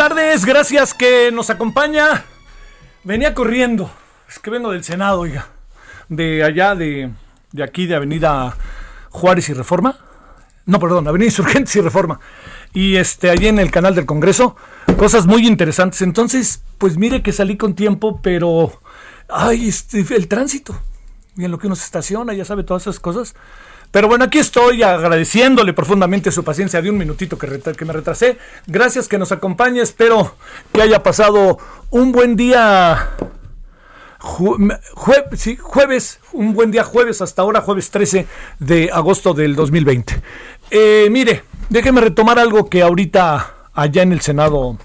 Tardes, gracias que nos acompaña. Venía corriendo, es que vengo del Senado, oiga, de allá, de, de aquí, de Avenida Juárez y Reforma. No, perdón, Avenida Insurgentes y Reforma. Y este, allí en el canal del Congreso, cosas muy interesantes. Entonces, pues mire que salí con tiempo, pero, ay, este, el tránsito. Y en lo que uno se estaciona, ya sabe todas esas cosas. Pero bueno, aquí estoy agradeciéndole profundamente su paciencia de un minutito que, me retrasé. Gracias que nos acompañe. Espero que haya pasado un buen día. jueves, un buen día jueves hasta ahora, jueves 13 de agosto del 2020. Eh, mire, déjeme retomar algo que ahorita allá en el Senado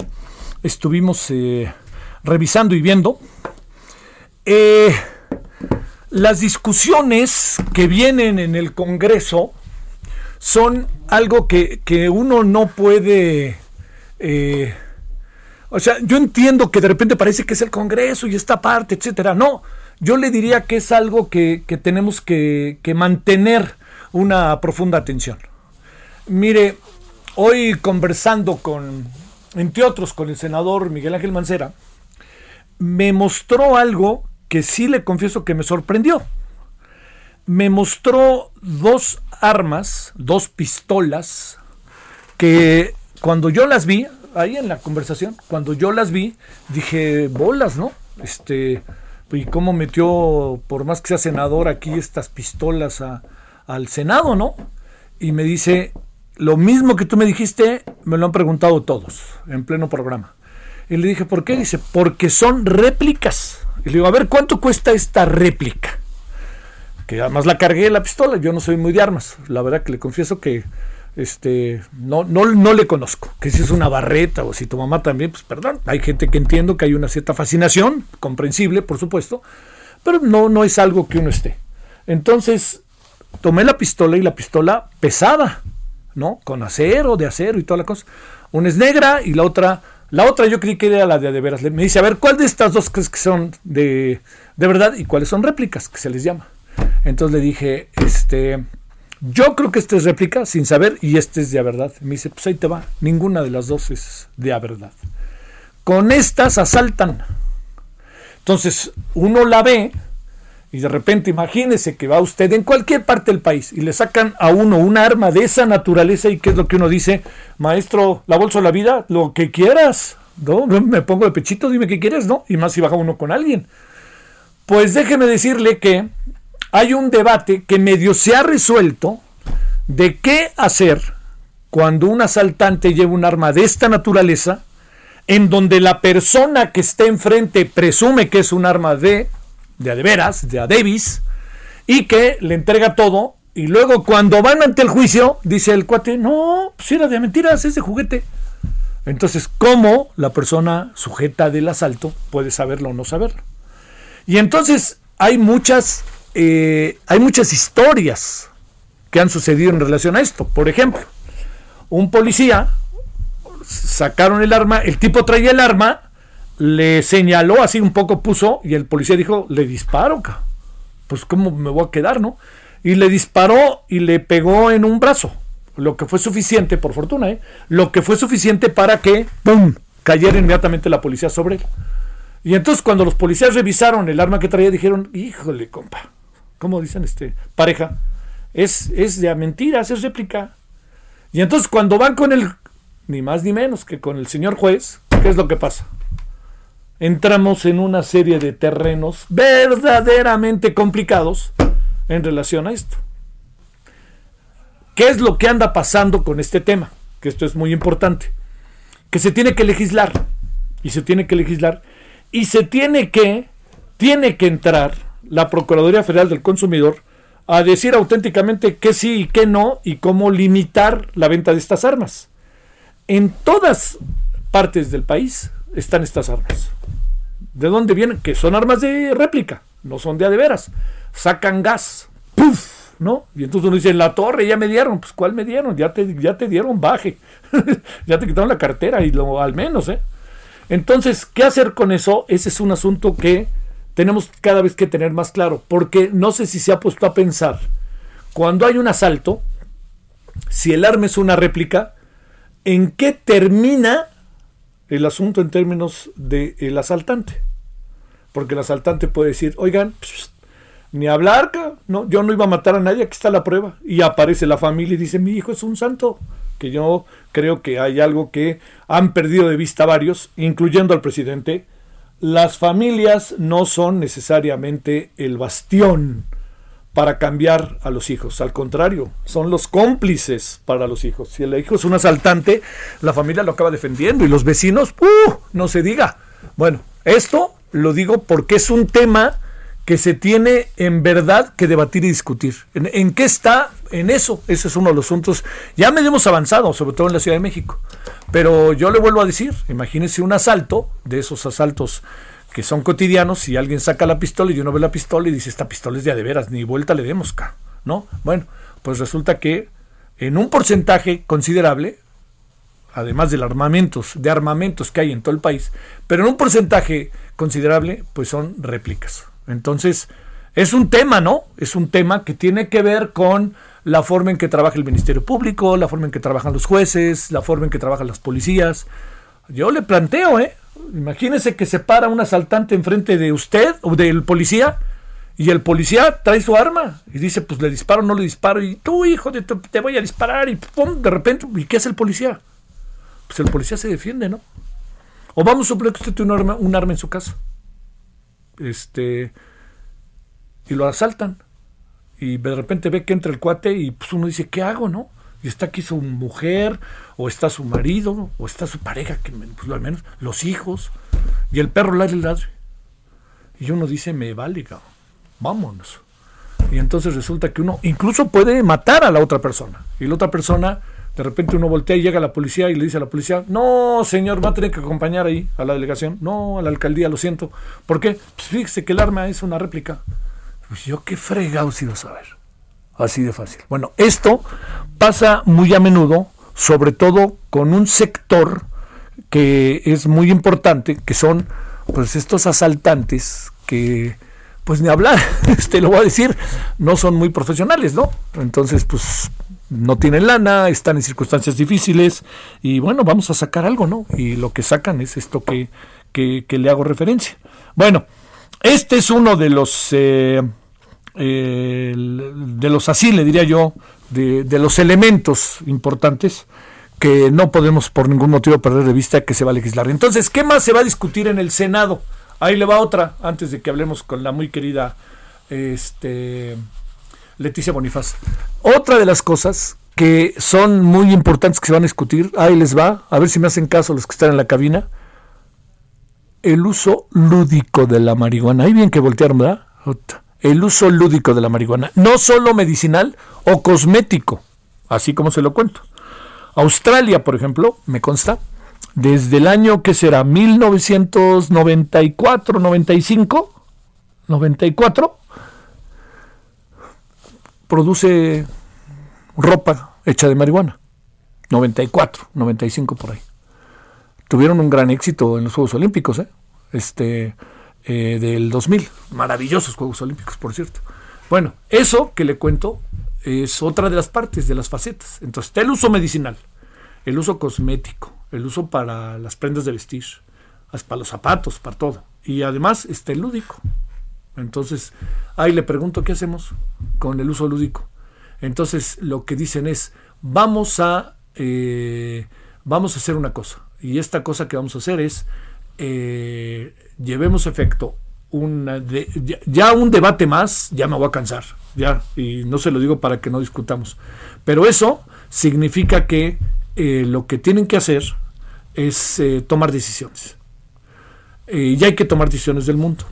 estuvimos eh, revisando y viendo. Eh, las discusiones que vienen en el Congreso son algo que, uno no puede... Eh, o sea, yo entiendo que de repente parece que es el Congreso y esta parte, etcétera. No, yo le diría que es algo que, tenemos que, que, mantener una profunda atención. Mire, hoy conversando con, entre otros, con el senador Miguel Ángel Mancera, me mostró algo que sí le confieso que me sorprendió. Me mostró dos armas, dos pistolas, que cuando yo las vi, ahí en la conversación, cuando yo las vi, dije, bolas, ¿no? Este, y cómo metió, por más que sea senador, aquí estas pistolas al Senado, ¿no? Y me dice, lo mismo que tú me dijiste, me lo han preguntado todos en pleno programa. Y le dije, ¿por qué? Dice, porque son réplicas. Y le digo, a ver, ¿cuánto cuesta esta réplica? Que además la cargué la pistola, yo no soy muy de armas. La verdad que le confieso que este no, no, no le conozco. Que si es una barreta o si tu mamá también, pues perdón. Hay gente que entiendo que hay una cierta fascinación, comprensible, por supuesto, pero no, no es algo que uno esté. Entonces, tomé la pistola y la pistola pesada, ¿no? Con acero, de acero y toda la cosa. Una es negra y la otra la otra yo creí que era la de de veras. Me dice, a ver, ¿cuál de estas dos crees que son de, de verdad y cuáles son réplicas, que se les llama? Entonces le dije, este, yo creo que este es réplica sin saber y este es de verdad. Me dice, pues ahí te va, ninguna de las dos es de a verdad. Con estas asaltan. Entonces uno la ve y de repente imagínese que va usted en cualquier parte del país y le sacan a uno un arma de esa naturaleza y qué es lo que uno dice, maestro, la bolsa de la vida, lo que quieras, ¿no? Me pongo de pechito, dime qué quieres, ¿no? Y más si baja uno con alguien. Pues déjeme decirle que hay un debate que medio se ha resuelto de qué hacer cuando un asaltante lleva un arma de esta naturaleza, en donde la persona que está enfrente presume que es un arma de de a de veras, de a Davis, y que le entrega todo. Y luego cuando van ante el juicio, dice el cuate, no, pues era de mentiras, es de juguete. Entonces, ¿cómo la persona sujeta del asalto puede saberlo o no saberlo? Y entonces hay muchas, eh, hay muchas historias que han sucedido en relación a esto. Por ejemplo, un policía sacaron el arma, el tipo traía el arma le señaló así un poco, puso, y el policía dijo, le disparo, pues cómo me voy a quedar, ¿no? Y le disparó y le pegó en un brazo, lo que fue suficiente, por fortuna, ¿eh? Lo que fue suficiente para que, ¡pum!, cayera inmediatamente la policía sobre él. Y entonces cuando los policías revisaron el arma que traía, dijeron, híjole, compa, ¿cómo dicen este? Pareja, es, es de mentiras, es réplica. Y entonces cuando van con el, ni más ni menos que con el señor juez, ¿qué es lo que pasa? Entramos en una serie de terrenos verdaderamente complicados en relación a esto. ¿Qué es lo que anda pasando con este tema? Que esto es muy importante. Que se tiene que legislar. Y se tiene que legislar. Y se tiene que, tiene que entrar la Procuraduría Federal del Consumidor a decir auténticamente qué sí y qué no y cómo limitar la venta de estas armas. En todas partes del país están estas armas. ¿De dónde vienen? Que son armas de réplica, no son de a de veras. Sacan gas, ¡puf! ¿No? Y entonces uno dice, en la torre ya me dieron, pues ¿cuál me dieron? Ya te, ya te dieron baje, ya te quitaron la cartera y lo al menos, ¿eh? Entonces, ¿qué hacer con eso? Ese es un asunto que tenemos cada vez que tener más claro, porque no sé si se ha puesto a pensar, cuando hay un asalto, si el arma es una réplica, ¿en qué termina el asunto en términos del asaltante. Porque el asaltante puede decir, oigan, ni hablar, no, yo no iba a matar a nadie, aquí está la prueba. Y aparece la familia y dice, mi hijo es un santo. Que yo creo que hay algo que han perdido de vista varios, incluyendo al presidente. Las familias no son necesariamente el bastión para cambiar a los hijos. Al contrario, son los cómplices para los hijos. Si el hijo es un asaltante, la familia lo acaba defendiendo y los vecinos, ¡uh! No se diga. Bueno, esto lo digo porque es un tema que se tiene en verdad que debatir y discutir. ¿En, qué está? En eso. Ese es uno de los asuntos. Ya me hemos avanzado, sobre todo en la Ciudad de México. Pero yo le vuelvo a decir, imagínense un asalto, de esos asaltos que son cotidianos, y alguien saca la pistola y uno ve la pistola y dice, esta pistola es de veras, ni vuelta le demos, ¿no? Bueno, pues resulta que en un porcentaje considerable, además de armamentos, de armamentos que hay en todo el país, pero en un porcentaje considerable, pues son réplicas. Entonces, es un tema, ¿no? Es un tema que tiene que ver con la forma en que trabaja el Ministerio Público, la forma en que trabajan los jueces, la forma en que trabajan las policías. Yo le planteo, ¿eh? Imagínese que se para un asaltante enfrente de usted o del policía y el policía trae su arma y dice, pues le disparo, no le disparo y tú, hijo, de te voy a disparar y pum, de repente, ¿y qué es el policía? pues el policía se defiende, ¿no? O vamos a suponer que usted tiene un arma, un arma en su casa. Este. Y lo asaltan. Y de repente ve que entra el cuate y pues uno dice, ¿qué hago, no? Y está aquí su mujer, o está su marido, o está su pareja, que pues al menos, los hijos, y el perro ladre, ladre. Y uno dice, me vale, cabrón. vámonos. Y entonces resulta que uno incluso puede matar a la otra persona. Y la otra persona, de repente uno voltea y llega a la policía y le dice a la policía, no, señor, va a tener que acompañar ahí a la delegación. No, a la alcaldía, lo siento. ¿Por qué? Pues fíjese que el arma es una réplica. Pues yo qué fregados iba a saber. Así de fácil. Bueno, esto pasa muy a menudo, sobre todo con un sector que es muy importante, que son pues estos asaltantes que pues ni hablar, este lo voy a decir, no son muy profesionales, ¿no? Entonces, pues no tienen lana, están en circunstancias difíciles y bueno, vamos a sacar algo, ¿no? Y lo que sacan es esto que, que, le hago referencia. Bueno, este es uno de los eh, de los así, le diría yo, de, de, los elementos importantes que no podemos por ningún motivo perder de vista que se va a legislar. Entonces, ¿qué más se va a discutir en el Senado? Ahí le va otra, antes de que hablemos con la muy querida este, Leticia Bonifaz. Otra de las cosas que son muy importantes que se van a discutir, ahí les va, a ver si me hacen caso los que están en la cabina, el uso lúdico de la marihuana. Ahí bien que voltearon, ¿verdad? El uso lúdico de la marihuana, no solo medicinal o cosmético, así como se lo cuento. Australia, por ejemplo, me consta, desde el año que será 1994, 95, 94, produce ropa hecha de marihuana. 94, 95 por ahí. Tuvieron un gran éxito en los Juegos Olímpicos, ¿eh? Este, eh, del 2000. Maravillosos Juegos Olímpicos, por cierto. Bueno, eso que le cuento es otra de las partes, de las facetas. Entonces, está el uso medicinal, el uso cosmético, el uso para las prendas de vestir, para los zapatos, para todo. Y además está el lúdico. Entonces, ahí le pregunto qué hacemos con el uso lúdico. Entonces, lo que dicen es, vamos a, eh, vamos a hacer una cosa. Y esta cosa que vamos a hacer es eh, llevemos efecto una ya, un debate más, ya me voy a cansar, ya, y no se lo digo para que no discutamos. Pero eso significa que eh, lo que tienen que hacer es eh, tomar decisiones. y hay que tomar decisiones del mundo.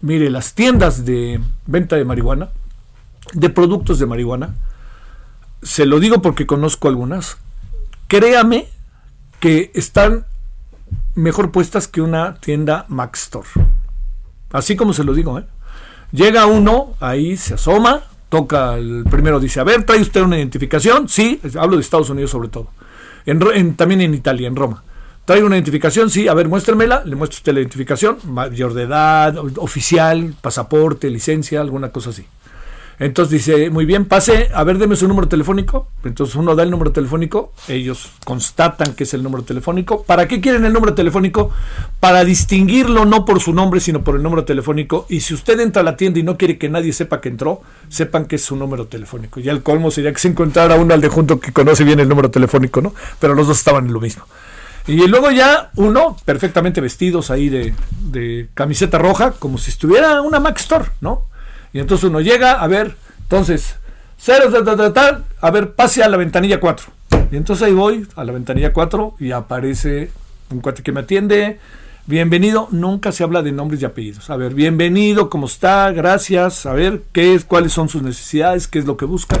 Mire, las tiendas de venta de marihuana, de productos de marihuana, se lo digo porque conozco algunas, créame que están mejor puestas que una tienda Mac Store. Así como se lo digo, ¿eh? Llega uno, ahí se asoma, toca el primero, dice, a ver, ¿trae usted una identificación? Sí, hablo de Estados Unidos sobre todo. También en Italia, en Roma. ¿Trae una identificación? Sí, a ver, muéstremela. Le muestro usted la identificación, mayor de edad, oficial, pasaporte, licencia, alguna cosa así. Entonces dice, muy bien, pase, a ver, deme su número telefónico. Entonces uno da el número telefónico, ellos constatan que es el número telefónico. ¿Para qué quieren el número telefónico? Para distinguirlo no por su nombre, sino por el número telefónico. Y si usted entra a la tienda y no quiere que nadie sepa que entró, sepan que es su número telefónico. Ya el colmo sería que se encontrara uno al de junto que conoce bien el número telefónico, ¿no? Pero los dos estaban en lo mismo. Y luego ya uno, perfectamente vestidos ahí de, de camiseta roja, como si estuviera una Mac Store, ¿no? Y entonces uno llega, a ver, entonces, cero, tal, a ver, pase a la ventanilla 4. Y entonces ahí voy a la ventanilla 4 y aparece un cuate que me atiende, Bienvenido, nunca se habla de nombres y apellidos. A ver, bienvenido, ¿cómo está? Gracias. A ver, ¿qué es, cuáles son sus necesidades? ¿Qué es lo que busca?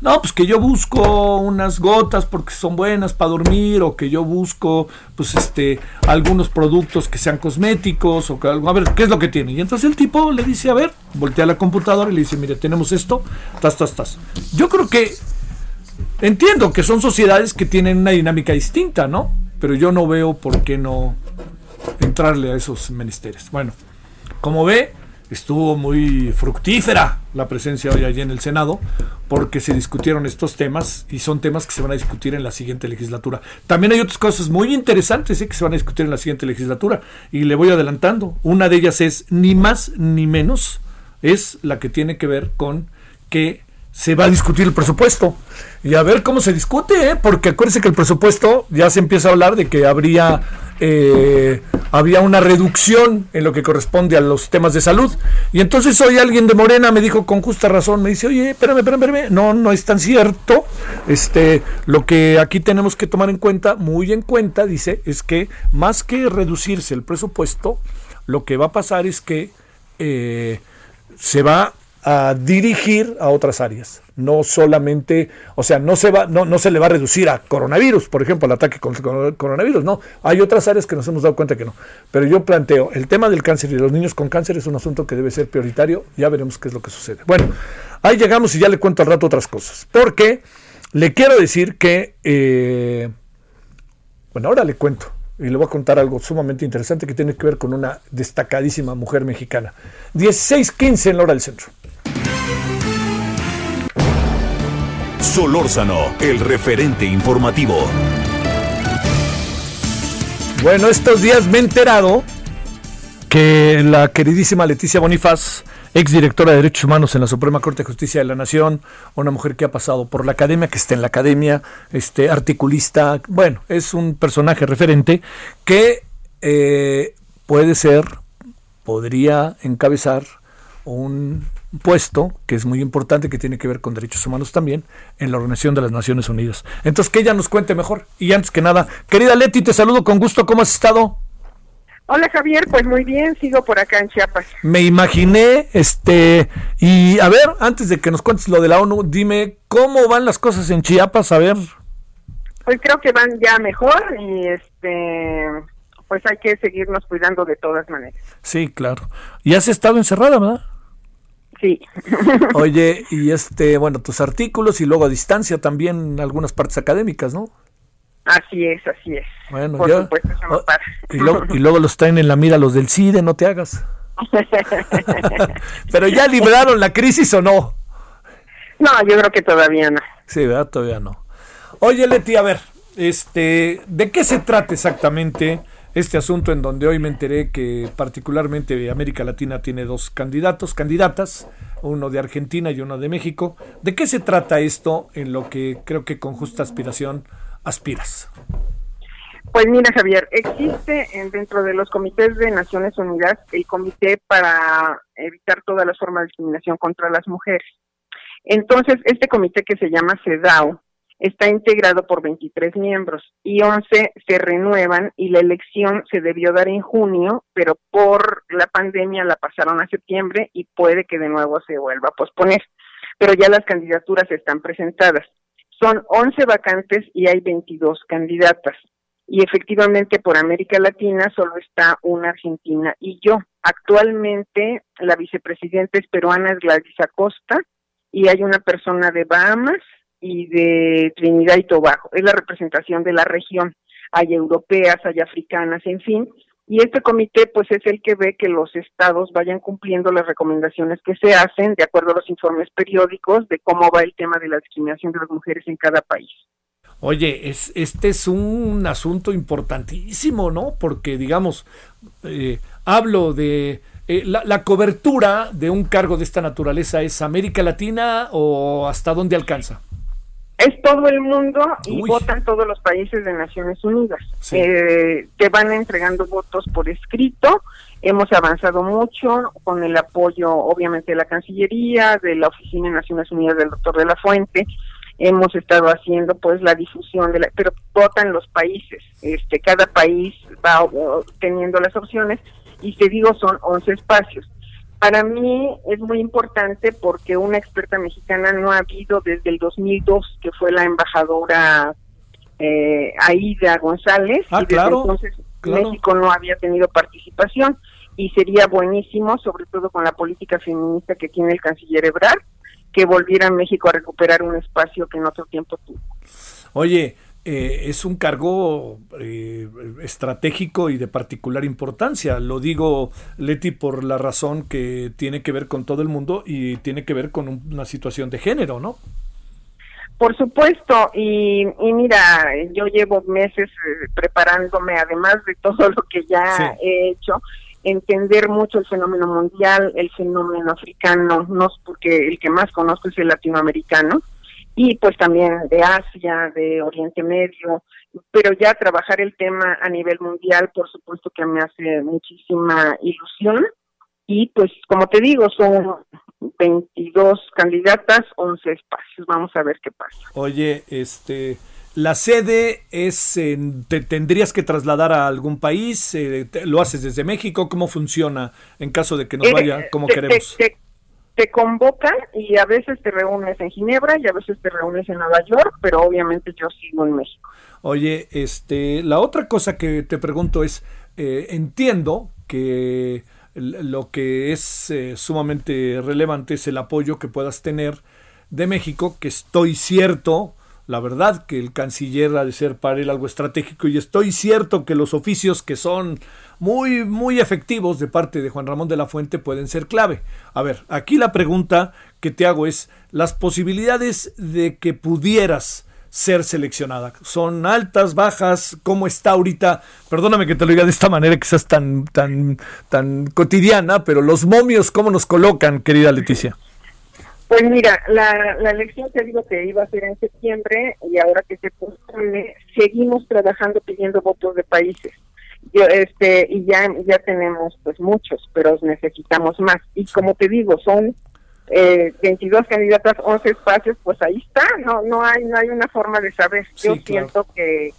No, pues que yo busco unas gotas porque son buenas para dormir o que yo busco, pues este, algunos productos que sean cosméticos o que algo. A ver, ¿qué es lo que tiene? Y entonces el tipo le dice, a ver, voltea la computadora y le dice, mire, tenemos esto, tas, tas, tas. Yo creo que entiendo que son sociedades que tienen una dinámica distinta, ¿no? Pero yo no veo por qué no entrarle a esos menesteres. Bueno, como ve, estuvo muy fructífera la presencia hoy allí en el Senado, porque se discutieron estos temas y son temas que se van a discutir en la siguiente legislatura. También hay otras cosas muy interesantes ¿eh? que se van a discutir en la siguiente legislatura y le voy adelantando. Una de ellas es ni más ni menos, es la que tiene que ver con que se va a discutir el presupuesto. Y a ver cómo se discute, ¿eh? porque acuérdense que el presupuesto ya se empieza a hablar de que habría eh, había una reducción en lo que corresponde a los temas de salud. Y entonces hoy alguien de Morena me dijo con justa razón, me dice, oye, espérame, espérame, espérame, no, no es tan cierto. Este, lo que aquí tenemos que tomar en cuenta, muy en cuenta, dice, es que más que reducirse el presupuesto, lo que va a pasar es que eh, se va a dirigir a otras áreas. No solamente, o sea, no se va, no, no se le va a reducir a coronavirus, por ejemplo, el ataque con el coronavirus, no. Hay otras áreas que nos hemos dado cuenta que no. Pero yo planteo, el tema del cáncer y de los niños con cáncer es un asunto que debe ser prioritario, ya veremos qué es lo que sucede. Bueno, ahí llegamos y ya le cuento al rato otras cosas. Porque le quiero decir que, eh, bueno, ahora le cuento y le voy a contar algo sumamente interesante que tiene que ver con una destacadísima mujer mexicana. 16.15 en la hora del centro. Solórzano, el referente informativo. Bueno, estos días me he enterado que la queridísima Leticia Bonifaz, exdirectora de Derechos Humanos en la Suprema Corte de Justicia de la Nación, una mujer que ha pasado por la academia, que está en la academia, este articulista, bueno, es un personaje referente que eh, puede ser, podría encabezar un puesto que es muy importante, que tiene que ver con derechos humanos también, en la Organización de las Naciones Unidas. Entonces, que ella nos cuente mejor. Y antes que nada, querida Leti, te saludo con gusto. ¿Cómo has estado? Hola Javier, pues muy bien, sigo por acá en Chiapas. Me imaginé, este, y a ver, antes de que nos cuentes lo de la ONU, dime cómo van las cosas en Chiapas, a ver. Pues creo que van ya mejor y este, pues hay que seguirnos cuidando de todas maneras. Sí, claro. Y has estado encerrada, ¿verdad? Sí. Oye, y este, bueno, tus artículos y luego a distancia también algunas partes académicas, ¿no? Así es, así es. Bueno, Por supuesto, oh, y, luego, y luego los traen en la mira los del CIDE, no te hagas. Pero ya libraron la crisis o no? No, yo creo que todavía no. Sí, ¿verdad? Todavía no. Oye, Leti, a ver, este, ¿de qué se trata exactamente? Este asunto en donde hoy me enteré que particularmente América Latina tiene dos candidatos, candidatas, uno de Argentina y uno de México. ¿De qué se trata esto en lo que creo que con justa aspiración aspiras? Pues mira, Javier, existe dentro de los comités de Naciones Unidas el comité para evitar todas las formas de discriminación contra las mujeres. Entonces, este comité que se llama CEDAW está integrado por 23 miembros y 11 se renuevan y la elección se debió dar en junio, pero por la pandemia la pasaron a septiembre y puede que de nuevo se vuelva a posponer. Pero ya las candidaturas están presentadas. Son 11 vacantes y hay 22 candidatas. Y efectivamente por América Latina solo está una Argentina y yo. Actualmente la vicepresidenta es peruana, es Gladys Acosta, y hay una persona de Bahamas, y de Trinidad y Tobago. Es la representación de la región. Hay europeas, hay africanas, en fin. Y este comité, pues, es el que ve que los estados vayan cumpliendo las recomendaciones que se hacen de acuerdo a los informes periódicos de cómo va el tema de la discriminación de las mujeres en cada país. Oye, es, este es un asunto importantísimo, ¿no? Porque, digamos, eh, hablo de eh, la, la, cobertura de un cargo de esta naturaleza, ¿es América Latina o hasta dónde alcanza? Es todo el mundo y votan todos los países de Naciones Unidas. Eh, te van entregando votos por escrito. Hemos avanzado mucho con el apoyo, obviamente, de la Cancillería, de la Oficina de Naciones Unidas del doctor de la Fuente. Hemos estado haciendo, pues, la difusión de la, pero votan los países. Este, cada país va teniendo las opciones y te digo, son 11 espacios. Para mí es muy importante porque una experta mexicana no ha habido desde el 2002, que fue la embajadora eh, Aida González, ah, y desde entonces México no había tenido participación y sería buenísimo, sobre todo con la política feminista que tiene el canciller Ebrard, que volviera a México a recuperar un espacio que en otro tiempo tuvo. Oye, eh, es un cargo eh, estratégico y de particular importancia. Lo digo, Leti, por la razón que tiene que ver con todo el mundo y tiene que ver con una situación de género, ¿no? Por supuesto, y, mira, yo llevo meses eh, preparándome, además de todo lo que ya he hecho, entender mucho el fenómeno mundial, el fenómeno africano, no porque el que más conozco es el latinoamericano, y pues también de Asia, de Oriente Medio, pero ya trabajar el tema a nivel mundial, por supuesto que me hace muchísima ilusión. Y pues, como te digo, son 22 candidatas, 11 espacios. Vamos a ver qué pasa. Oye, este, la sede es, te tendrías que trasladar a algún país, eh, lo haces desde México, ¿cómo funciona en caso de que nos eh, vaya como queremos? te convocan y a veces te reúnes en Ginebra y a veces te reúnes en Nueva York, pero obviamente yo sigo en México. Oye, este, la otra cosa que te pregunto es, eh, entiendo que lo que es eh, sumamente relevante es el apoyo que puedas tener de México, que estoy cierto, la verdad que el canciller ha de ser para él algo estratégico y estoy cierto que los oficios que son muy, muy efectivos de parte de Juan Ramón de la Fuente pueden ser clave. A ver, aquí la pregunta que te hago es, las posibilidades de que pudieras ser seleccionada? ¿Son altas, bajas? ¿Cómo está ahorita? Perdóname que te lo diga de esta manera, seas tan, tan, tan cotidiana, pero los momios, ¿cómo nos colocan, querida Leticia? Pues mira, la, la elección te digo que iba a ser en septiembre y ahora que se pospone, seguimos trabajando pidiendo votos de países. Yo este y ya ya tenemos pues muchos pero necesitamos más. Y como te digo son eh, 22 candidatas 11 espacios pues ahí está no no hay no hay una forma de saber. Yo siento que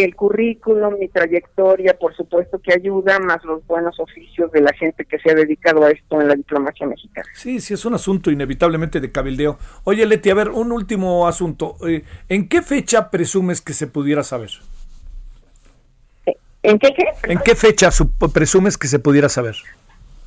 que el currículum mi trayectoria por supuesto que ayuda más los buenos oficios de la gente que se ha dedicado a esto en la diplomacia mexicana. Sí sí es un asunto inevitablemente de cabildeo. Oye Leti a ver un último asunto. Eh, en qué fecha presumes que se pudiera saber ¿En qué ¿En qué fecha presumes que se pudiera saber?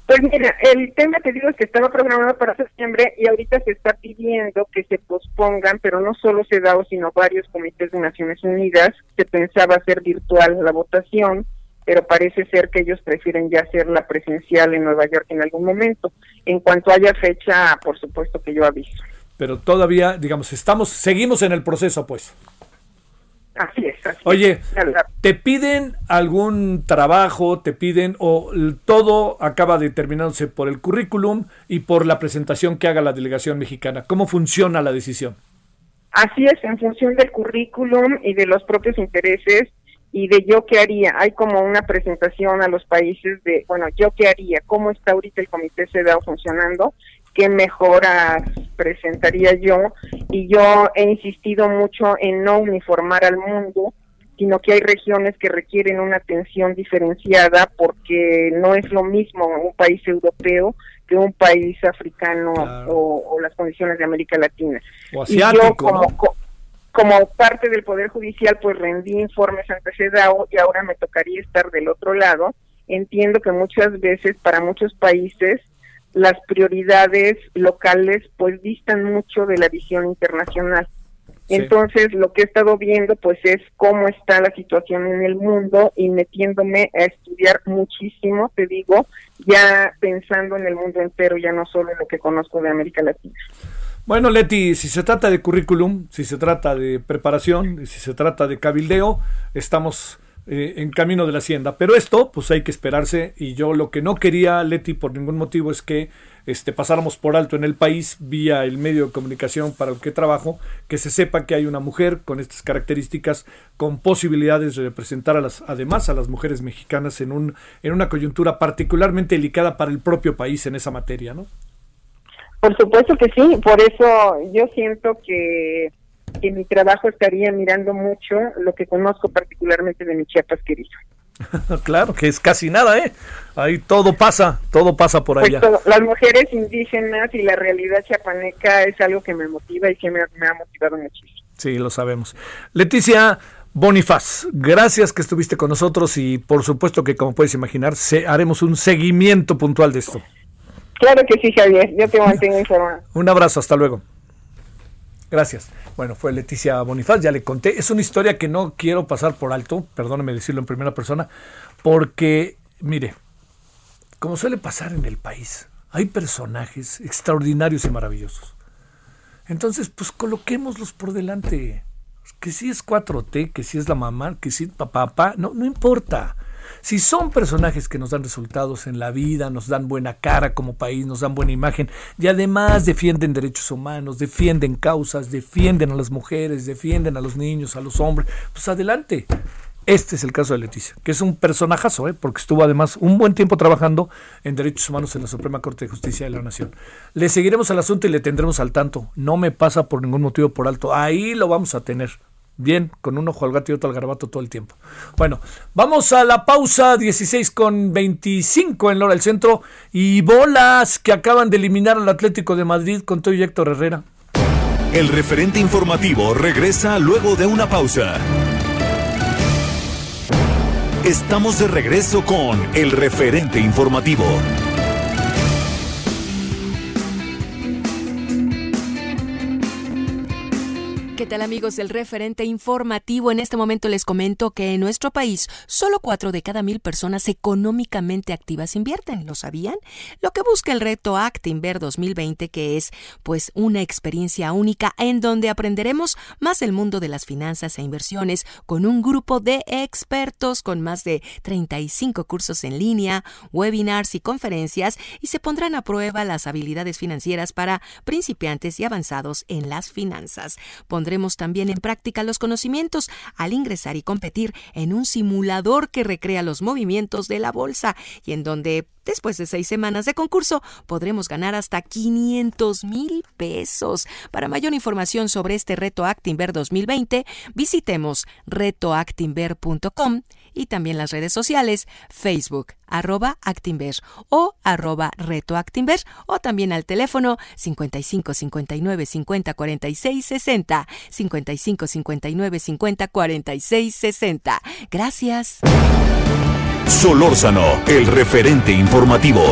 Pues mira, el tema te digo es que estaba programado para septiembre y ahorita se está pidiendo que se pospongan, pero no solo CEDAW, sino varios comités de Naciones Unidas. Se pensaba hacer virtual la votación, pero parece ser que ellos prefieren ya hacerla presencial en Nueva York en algún momento. En cuanto haya fecha, por supuesto que yo aviso. Pero todavía, digamos, estamos, seguimos en el proceso, pues. Así es. Oye, ¿te piden algún trabajo? ¿Te piden o todo acaba determinándose por el currículum y por la presentación que haga la delegación mexicana? ¿Cómo funciona la decisión? Así es, en función del currículum y de los propios intereses y de yo qué haría. Hay como una presentación a los países de, bueno, yo qué haría, cómo está ahorita el comité CEDAW funcionando qué mejoras presentaría yo. Y yo he insistido mucho en no uniformar al mundo, sino que hay regiones que requieren una atención diferenciada porque no es lo mismo un país europeo que un país africano o, las condiciones de América Latina. y yo como, como parte del Poder Judicial pues rendí informes ante CEDAW y ahora me tocaría estar del otro lado. Entiendo que muchas veces para muchos países las prioridades locales pues distan mucho de la visión internacional. Entonces, lo que he estado viendo pues es cómo está la situación en el mundo y metiéndome a estudiar muchísimo, te digo, ya pensando en el mundo entero, ya no solo en lo que conozco de América Latina. Bueno, Leti, si se trata de currículum, si se trata de preparación, si se trata de cabildeo, estamos eh, en camino de la hacienda. Pero esto, pues hay que esperarse. Y yo lo que no quería, Leti, por ningún motivo, es que este, pasáramos por alto en el país, vía el medio de comunicación para el que trabajo, que se sepa que hay una mujer con estas características, con posibilidades de representar a las, además a las mujeres mexicanas en, un, en una coyuntura particularmente delicada para el propio país en esa materia, ¿no? Por supuesto que sí, por eso yo siento que que mi trabajo estaría mirando mucho lo que conozco particularmente de mi Chiapas querido. claro, que es casi nada, ¿eh? Ahí todo pasa, todo pasa por pues allá. las mujeres indígenas y la realidad chiapaneca es algo que me motiva y que me, me ha motivado muchísimo. Sí, lo sabemos. Leticia Bonifaz, gracias que estuviste con nosotros y por supuesto que como puedes imaginar, se, haremos un seguimiento puntual de esto. Claro que sí, Javier, yo te mantengo informado. un abrazo, hasta luego. Gracias. Bueno, fue Leticia Bonifaz, ya le conté. Es una historia que no quiero pasar por alto, perdóneme decirlo en primera persona, porque, mire, como suele pasar en el país, hay personajes extraordinarios y maravillosos. Entonces, pues coloquémoslos por delante. Que si es 4T, que si es la mamá, que si es papá, papá, no, no importa. Si son personajes que nos dan resultados en la vida, nos dan buena cara como país, nos dan buena imagen y además defienden derechos humanos, defienden causas, defienden a las mujeres, defienden a los niños, a los hombres, pues adelante. Este es el caso de Leticia, que es un personajazo, ¿eh? porque estuvo además un buen tiempo trabajando en derechos humanos en la Suprema Corte de Justicia de la Nación. Le seguiremos al asunto y le tendremos al tanto. No me pasa por ningún motivo por alto. Ahí lo vamos a tener. Bien, con un ojo al gato y otro al garabato todo el tiempo. Bueno, vamos a la pausa 16 con 25 en Lora del Centro y bolas que acaban de eliminar al Atlético de Madrid con todo Héctor Herrera. El referente informativo regresa luego de una pausa. Estamos de regreso con el referente informativo. ¿Qué tal amigos del referente informativo? En este momento les comento que en nuestro país solo cuatro de cada mil personas económicamente activas invierten. ¿Lo sabían? Lo que busca el reto Actinver 2020 que es pues una experiencia única en donde aprenderemos más el mundo de las finanzas e inversiones con un grupo de expertos con más de 35 cursos en línea, webinars y conferencias y se pondrán a prueba las habilidades financieras para principiantes y avanzados en las finanzas también en práctica los conocimientos al ingresar y competir en un simulador que recrea los movimientos de la bolsa y en donde Después de seis semanas de concurso, podremos ganar hasta 500 mil pesos. Para mayor información sobre este reto Actinver 2020, visitemos retoactinver.com y también las redes sociales Facebook, arroba Actinver o arroba Reto Actinver o también al teléfono 55 59 50 46 60 55 59 50 46 60. Gracias. Solórzano, el referente informativo.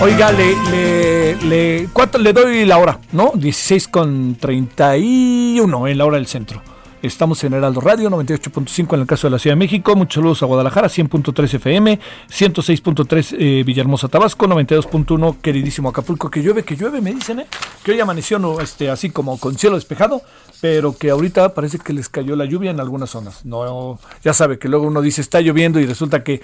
Oiga, le, le, le, ¿cuánto le doy la hora? ¿No? 16 con 31 en la hora del centro. Estamos en Heraldo Radio 98.5 en el caso de la Ciudad de México. Muchos saludos a Guadalajara, 100.3 FM, 106.3 eh, Villahermosa, Tabasco, 92.1 queridísimo Acapulco. Que llueve, que llueve, me dicen, ¿eh? Que hoy amaneció no, este, así como con cielo despejado, pero que ahorita parece que les cayó la lluvia en algunas zonas. No, ya sabe que luego uno dice está lloviendo y resulta que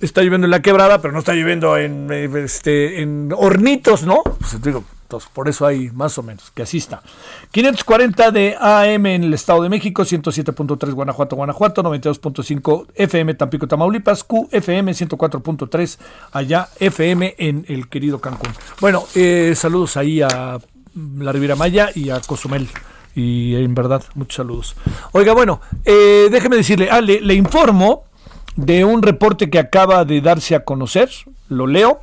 está lloviendo en la quebrada, pero no está lloviendo en, eh, este, en hornitos, ¿no? Pues digo, por eso hay más o menos, que así está. 540 de AM en el Estado de México, 107.3 Guanajuato, Guanajuato, 92.5 FM Tampico, Tamaulipas, QFM 104.3 allá FM en el querido Cancún. Bueno, eh, saludos ahí a la Riviera Maya y a Cozumel. Y en verdad, muchos saludos. Oiga, bueno, eh, déjeme decirle, ah, le informo de un reporte que acaba de darse a conocer, lo leo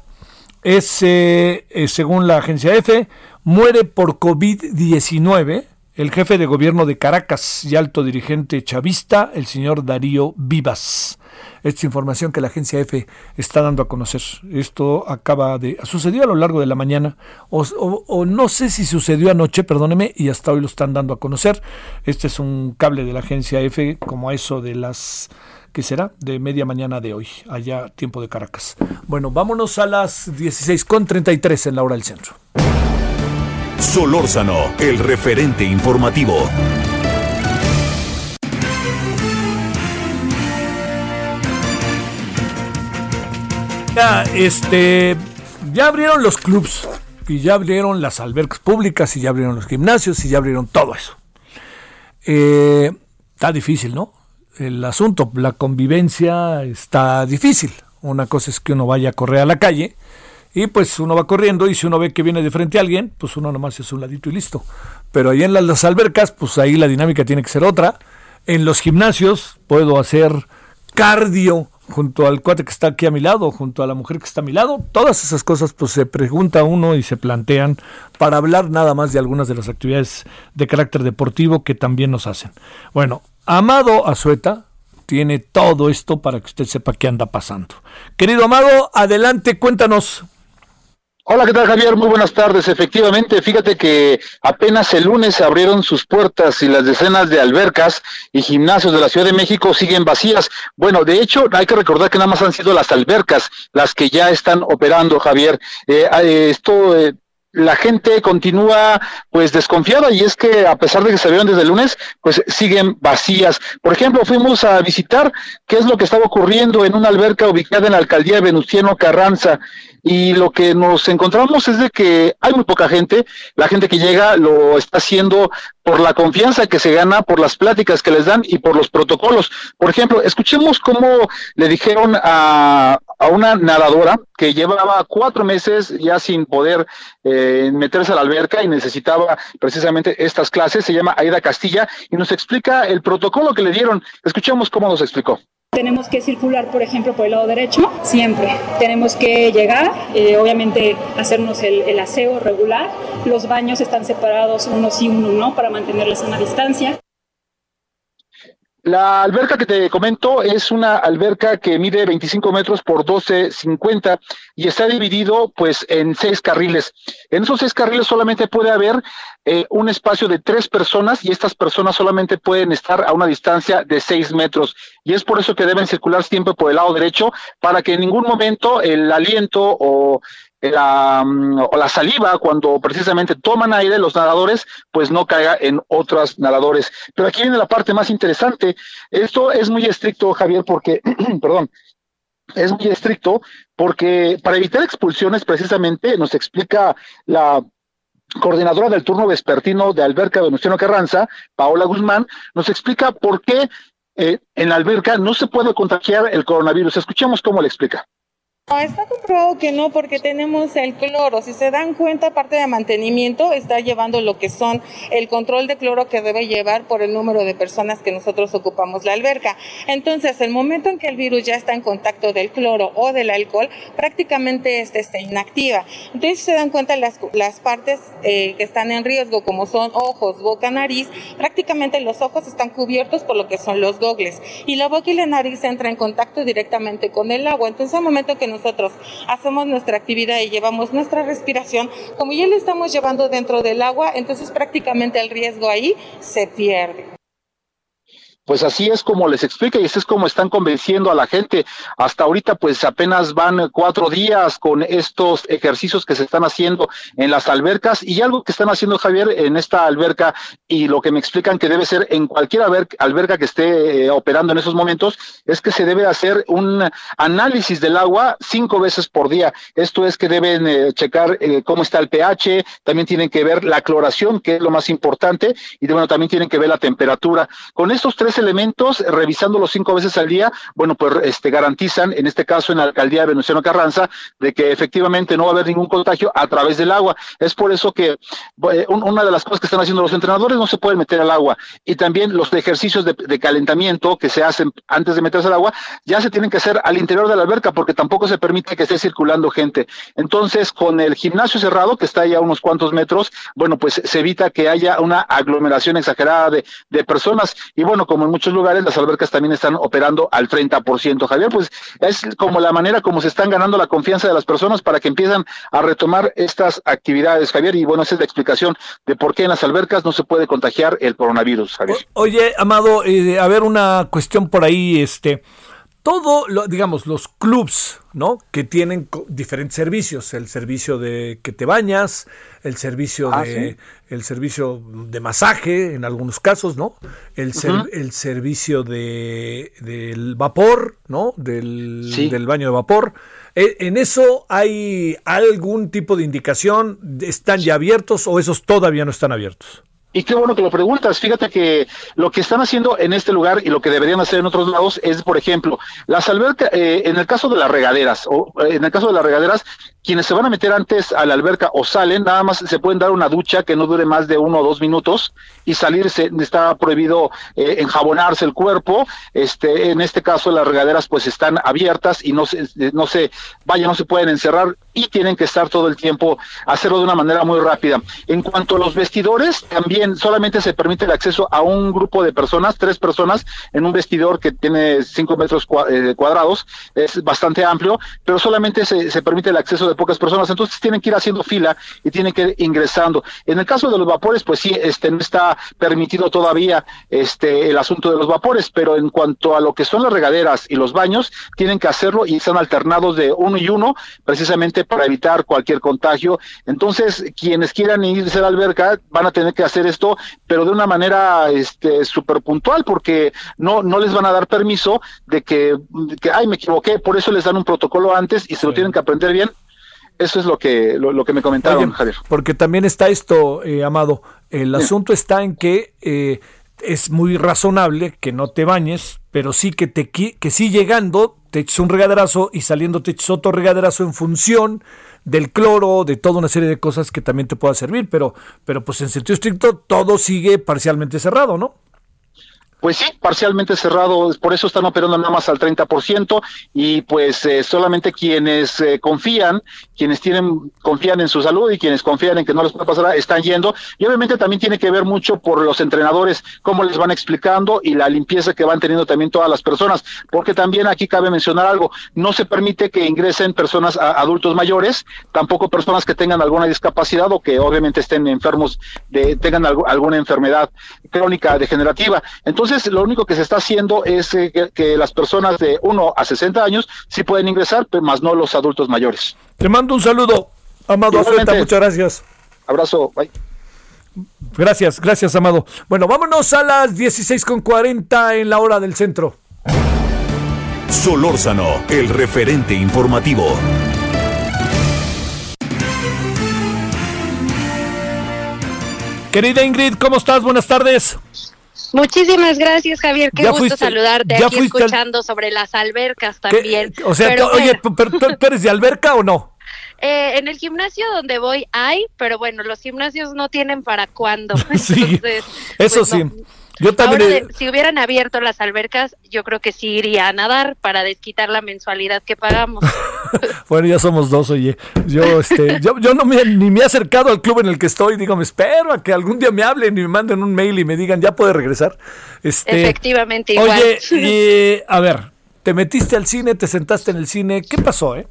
es, eh, eh, según la agencia EFE, muere por COVID-19 el jefe de gobierno de Caracas y alto dirigente chavista, el señor Darío Vivas. Esta información que la agencia EFE está dando a conocer. Esto acaba de... sucedió a lo largo de la mañana, o, no sé si sucedió anoche, perdóneme, y hasta hoy lo están dando a conocer. Este es un cable de la agencia EFE, como a eso de las que será de media mañana de hoy, allá tiempo de Caracas. Bueno, vámonos a las 16.33 en la hora del centro. Solórzano, el referente informativo. Ya, este, ya abrieron los clubs y ya abrieron las albercas públicas y ya abrieron los gimnasios y ya abrieron todo eso. Eh, está difícil, ¿no? El asunto. La convivencia está difícil. Una cosa es que uno vaya a correr a la calle y pues uno va corriendo y si uno ve que viene de frente a alguien, pues uno nomás es un ladito y listo. Pero ahí en las, albercas, pues ahí la dinámica tiene que ser otra. En los gimnasios puedo hacer cardio junto al cuate que está aquí a mi lado, junto a la mujer que está a mi lado. Todas esas cosas pues se pregunta uno y se plantean para hablar nada más de algunas de las actividades de carácter deportivo que también nos hacen. Bueno, Amado Azueta tiene todo esto para que usted sepa qué anda pasando. Querido Amado, adelante, cuéntanos. Hola, ¿qué tal Javier? Muy buenas tardes. Efectivamente, fíjate que apenas el lunes abrieron sus puertas y las decenas de albercas y gimnasios de la Ciudad de México siguen vacías. Bueno, de hecho, hay que recordar que nada más han sido las albercas las que ya están operando, Javier. Eh, eh, esto eh, la gente continúa pues desconfiada y es que a pesar de que se abrieron desde el lunes, pues siguen vacías. Por ejemplo, fuimos a visitar qué es lo que estaba ocurriendo en una alberca ubicada en la alcaldía de Venustiano Carranza y lo que nos encontramos es de que hay muy poca gente, la gente que llega lo está haciendo por la confianza que se gana, por las pláticas que les dan y por los protocolos. Por ejemplo, escuchemos cómo le dijeron a, a una nadadora que llevaba cuatro meses ya sin poder eh, meterse a la alberca y necesitaba precisamente estas clases, se llama Aida Castilla y nos explica el protocolo que le dieron. Escuchemos cómo nos explicó. Tenemos que circular, por ejemplo, por el lado derecho, siempre. Tenemos que llegar, eh, obviamente hacernos el, aseo regular. Los baños están separados unos y uno no para mantenerles una distancia. La alberca que te comento es una alberca que mide 25 metros por 12,50 y está dividido pues en seis carriles. En esos seis carriles solamente puede haber eh, un espacio de tres personas y estas personas solamente pueden estar a una distancia de seis metros. Y es por eso que deben circular siempre por el lado derecho para que en ningún momento el aliento o la, mm, o la saliva cuando precisamente toman aire los nadadores, pues no caiga en otros nadadores. Pero aquí viene la parte más interesante. Esto es muy estricto, Javier, porque, perdón, es muy estricto porque para evitar expulsiones precisamente nos explica la coordinadora del turno vespertino de Alberca Venustiano Carranza, Paola Guzmán, nos explica por qué eh, en la alberca no se puede contagiar el coronavirus. Escuchemos cómo le explica. Está comprobado que no, porque tenemos el cloro. Si se dan cuenta, parte de mantenimiento está llevando lo que son el control de cloro que debe llevar por el número de personas que nosotros ocupamos la alberca. Entonces, el momento en que el virus ya está en contacto del cloro o del alcohol, prácticamente este está inactiva. Entonces, se dan cuenta, las, las partes eh, que están en riesgo, como son ojos, boca, nariz, prácticamente los ojos están cubiertos por lo que son los gogles. Y la boca y la nariz entra en contacto directamente con el agua. Entonces, al momento que nos nosotros. Hacemos nuestra actividad y llevamos nuestra respiración, como ya le estamos llevando dentro del agua, entonces prácticamente el riesgo ahí se pierde pues así es como les explica y así es como están convenciendo a la gente. Hasta ahorita pues apenas van cuatro días con estos ejercicios que se están haciendo en las albercas y algo que están haciendo Javier en esta alberca y lo que me explican que debe ser en cualquier alberca que esté eh, operando en esos momentos es que se debe hacer un análisis del agua cinco veces por día. Esto es que deben eh, checar eh, cómo está el pH, también tienen que ver la cloración, que es lo más importante, y bueno, también tienen que ver la temperatura. Con estos tres elementos, revisándolos cinco veces al día, bueno, pues este, garantizan, en este caso en la alcaldía de Venustiano Carranza, de que efectivamente no va a haber ningún contagio a través del agua. Es por eso que eh, una de las cosas que están haciendo los entrenadores no se pueden meter al agua y también los ejercicios de, calentamiento que se hacen antes de meterse al agua ya se tienen que hacer al interior de la alberca porque tampoco se permite que esté circulando gente. Entonces, con el gimnasio cerrado, que está ahí a unos cuantos metros, bueno, pues se evita que haya una aglomeración exagerada de, de personas. Y bueno, como muchos lugares las albercas también están operando al 30%. Javier, pues es como la manera como se están ganando la confianza de las personas para que empiezan a retomar estas actividades, Javier. Y bueno, esa es la explicación de por qué en las albercas no se puede contagiar el coronavirus, Javier. oye, Amado, eh, a ver una cuestión por ahí, este todo, lo, digamos, los clubs, ¿no? Que tienen diferentes servicios, el servicio de que te bañas, el servicio ah, de el servicio de masaje en algunos casos, ¿no? El, el servicio de del vapor, ¿no? Del, del baño de vapor. E, ¿En eso hay algún tipo de indicación? ¿Están ya abiertos o esos todavía no están abiertos? Y qué bueno que lo preguntas. Fíjate que lo que están haciendo en este lugar y lo que deberían hacer en otros lados es, por ejemplo, las albercas, eh, en el caso de las regaderas, o eh, en el caso de las regaderas, quienes se van a meter antes a la alberca o salen, nada más se pueden dar una ducha que no dure más de uno o dos minutos y salirse, está prohibido eh, enjabonarse el cuerpo. Este, en este caso las regaderas pues están abiertas y no se, no se, vaya, no se pueden encerrar y tienen que estar todo el tiempo, hacerlo de una manera muy rápida. En cuanto a los vestidores, también solamente se permite el acceso a un grupo de personas, tres personas, en un vestidor que tiene cinco metros eh, cuadrados, es bastante amplio, pero solamente se, permite el acceso de pocas personas, entonces tienen que ir haciendo fila y tienen que ir ingresando. En el caso de los vapores, pues sí, este no está permitido todavía este el asunto de los vapores, pero en cuanto a lo que son las regaderas y los baños, tienen que hacerlo y están alternados de uno y uno, precisamente para evitar cualquier contagio. Entonces, quienes quieran irse a la alberca van a tener que hacer esto, pero de una manera este súper puntual, porque no, no les van a dar permiso de que, que, ay, me equivoqué, por eso les dan un protocolo antes y se lo tienen que aprender bien eso es lo que, lo, que me comentaron, Javier. Porque también está esto, eh, Amado. El asunto está en que eh, es muy razonable que no te bañes, pero sí que, te, que sí llegando te eches un regaderazo y saliendo te eches otro regaderazo en función del cloro, de toda una serie de cosas que también te pueda servir, pero, pero pues en sentido estricto todo sigue parcialmente cerrado, ¿no? Pues sí, parcialmente cerrado, por eso están operando nada más al 30% y pues eh, solamente quienes eh, confían, quienes tienen confían en su salud y quienes confían en que no les puede pasar están yendo y obviamente también tiene que ver mucho por los entrenadores cómo les van explicando y la limpieza que van teniendo también todas las personas, porque también aquí cabe mencionar algo, no se permite que ingresen personas adultos mayores, tampoco personas que tengan alguna discapacidad o que obviamente estén enfermos de tengan alguna enfermedad crónica degenerativa. Entonces entonces, lo único que se está haciendo es eh, que, las personas de 1 a 60 años sí pueden ingresar, pero más no los adultos mayores. Te mando un saludo, Amado Azueta, muchas gracias. Abrazo, bye. Gracias, gracias, Amado. Bueno, vámonos a las 16.40 en la hora del centro. Solórzano, el referente informativo. Querida Ingrid, ¿cómo estás? Buenas tardes. Muchísimas gracias, Javier. Qué gusto saludarte aquí escuchando sobre las albercas también. O sea, oye, pero, ¿tú eres de alberca o no? Eh, en el gimnasio donde voy hay, pero bueno, los gimnasios no tienen para cuándo. sí, eso pues sí. Yo también. si hubieran abierto las albercas, yo creo que sí iría a nadar para desquitar la mensualidad que pagamos. bueno, ya somos dos, oye. Yo, este, yo, yo no me, ni me he acercado al club en el que estoy. Digo, me espero a que algún día me hablen y me manden un mail y me digan, ya puede regresar. Este, Efectivamente, igual. Oye, y, a ver, te metiste al cine, te sentaste en el cine. ¿Qué pasó, eh?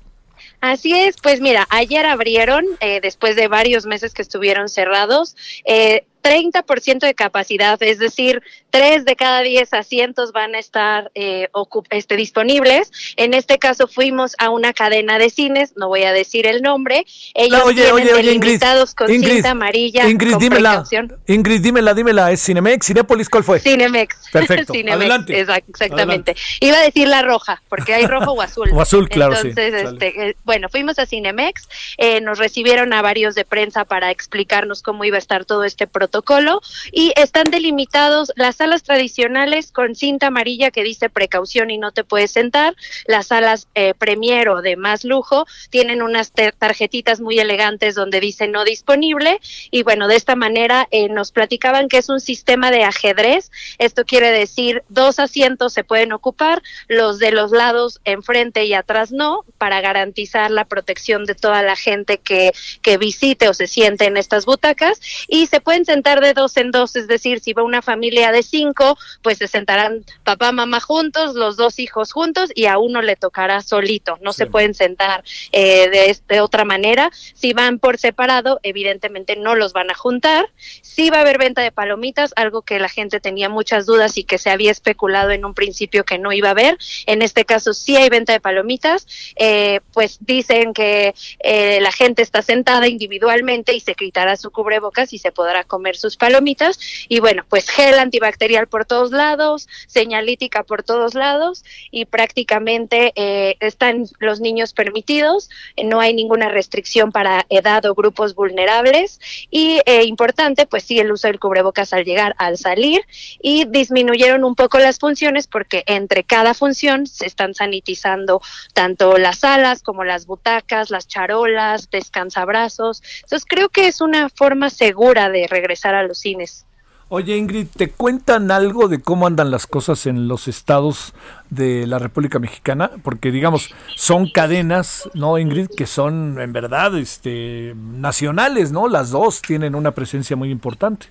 Así es, pues mira, ayer abrieron, eh, después de varios meses que estuvieron cerrados, eh, 30% de capacidad, es decir, 3 de cada 10 asientos van a estar eh, este, disponibles. En este caso fuimos a una cadena de cines, no voy a decir el nombre. Ellos oye, oye, oye, Ingrid, con cinta amarilla. Ingrid, dímela, Ingrid, dímela, dímela, ¿es Cinemex, Cinépolis, cuál fue? Cinemex. Perfecto, adelante. Exactamente. Iba a decir la roja, porque hay rojo o azul. o azul, claro, Entonces, este, eh, bueno, fuimos a Cinemex, eh, nos recibieron a varios de prensa para explicarnos cómo iba a estar todo este protocolo protocolo y están delimitados las salas tradicionales con cinta amarilla que dice precaución y no te puedes sentar, las salas eh, premier o de más lujo tienen unas tarjetitas muy elegantes donde dice no disponible y bueno, de esta manera eh, nos platicaban que es un sistema de ajedrez, esto quiere decir dos asientos se pueden ocupar, los de los lados enfrente y atrás no, para garantizar la protección de toda la gente que, que visite o se siente en estas butacas y se pueden sentar de dos en dos, es decir, si va una familia de cinco, pues se sentarán papá, mamá juntos, los dos hijos juntos y a uno le tocará solito, no se pueden sentar eh, de, de otra manera. Si van por separado, evidentemente no los van a juntar. Sí va a haber venta de palomitas, algo que la gente tenía muchas dudas y que se había especulado en un principio que no iba a haber. En este caso sí hay venta de palomitas, eh, pues dicen que eh, la gente está sentada individualmente y se quitará su cubrebocas y se podrá comer sus palomitas y bueno, pues gel antibacterial por todos lados, señalítica por todos lados y prácticamente eh, están los niños permitidos, no hay ninguna restricción para edad o grupos vulnerables y eh, importante, pues sí, el uso del cubrebocas al llegar, al salir y disminuyeron un poco las funciones porque entre cada función se están sanitizando tanto las salas como las butacas, las charolas, descansabrazos. Entonces creo que es una forma segura de regresar a los cines. Oye Ingrid, ¿te cuentan algo de cómo andan las cosas en los estados de la República Mexicana? Porque digamos, son cadenas, ¿no Ingrid? Que son en verdad este, nacionales, ¿no? Las dos tienen una presencia muy importante.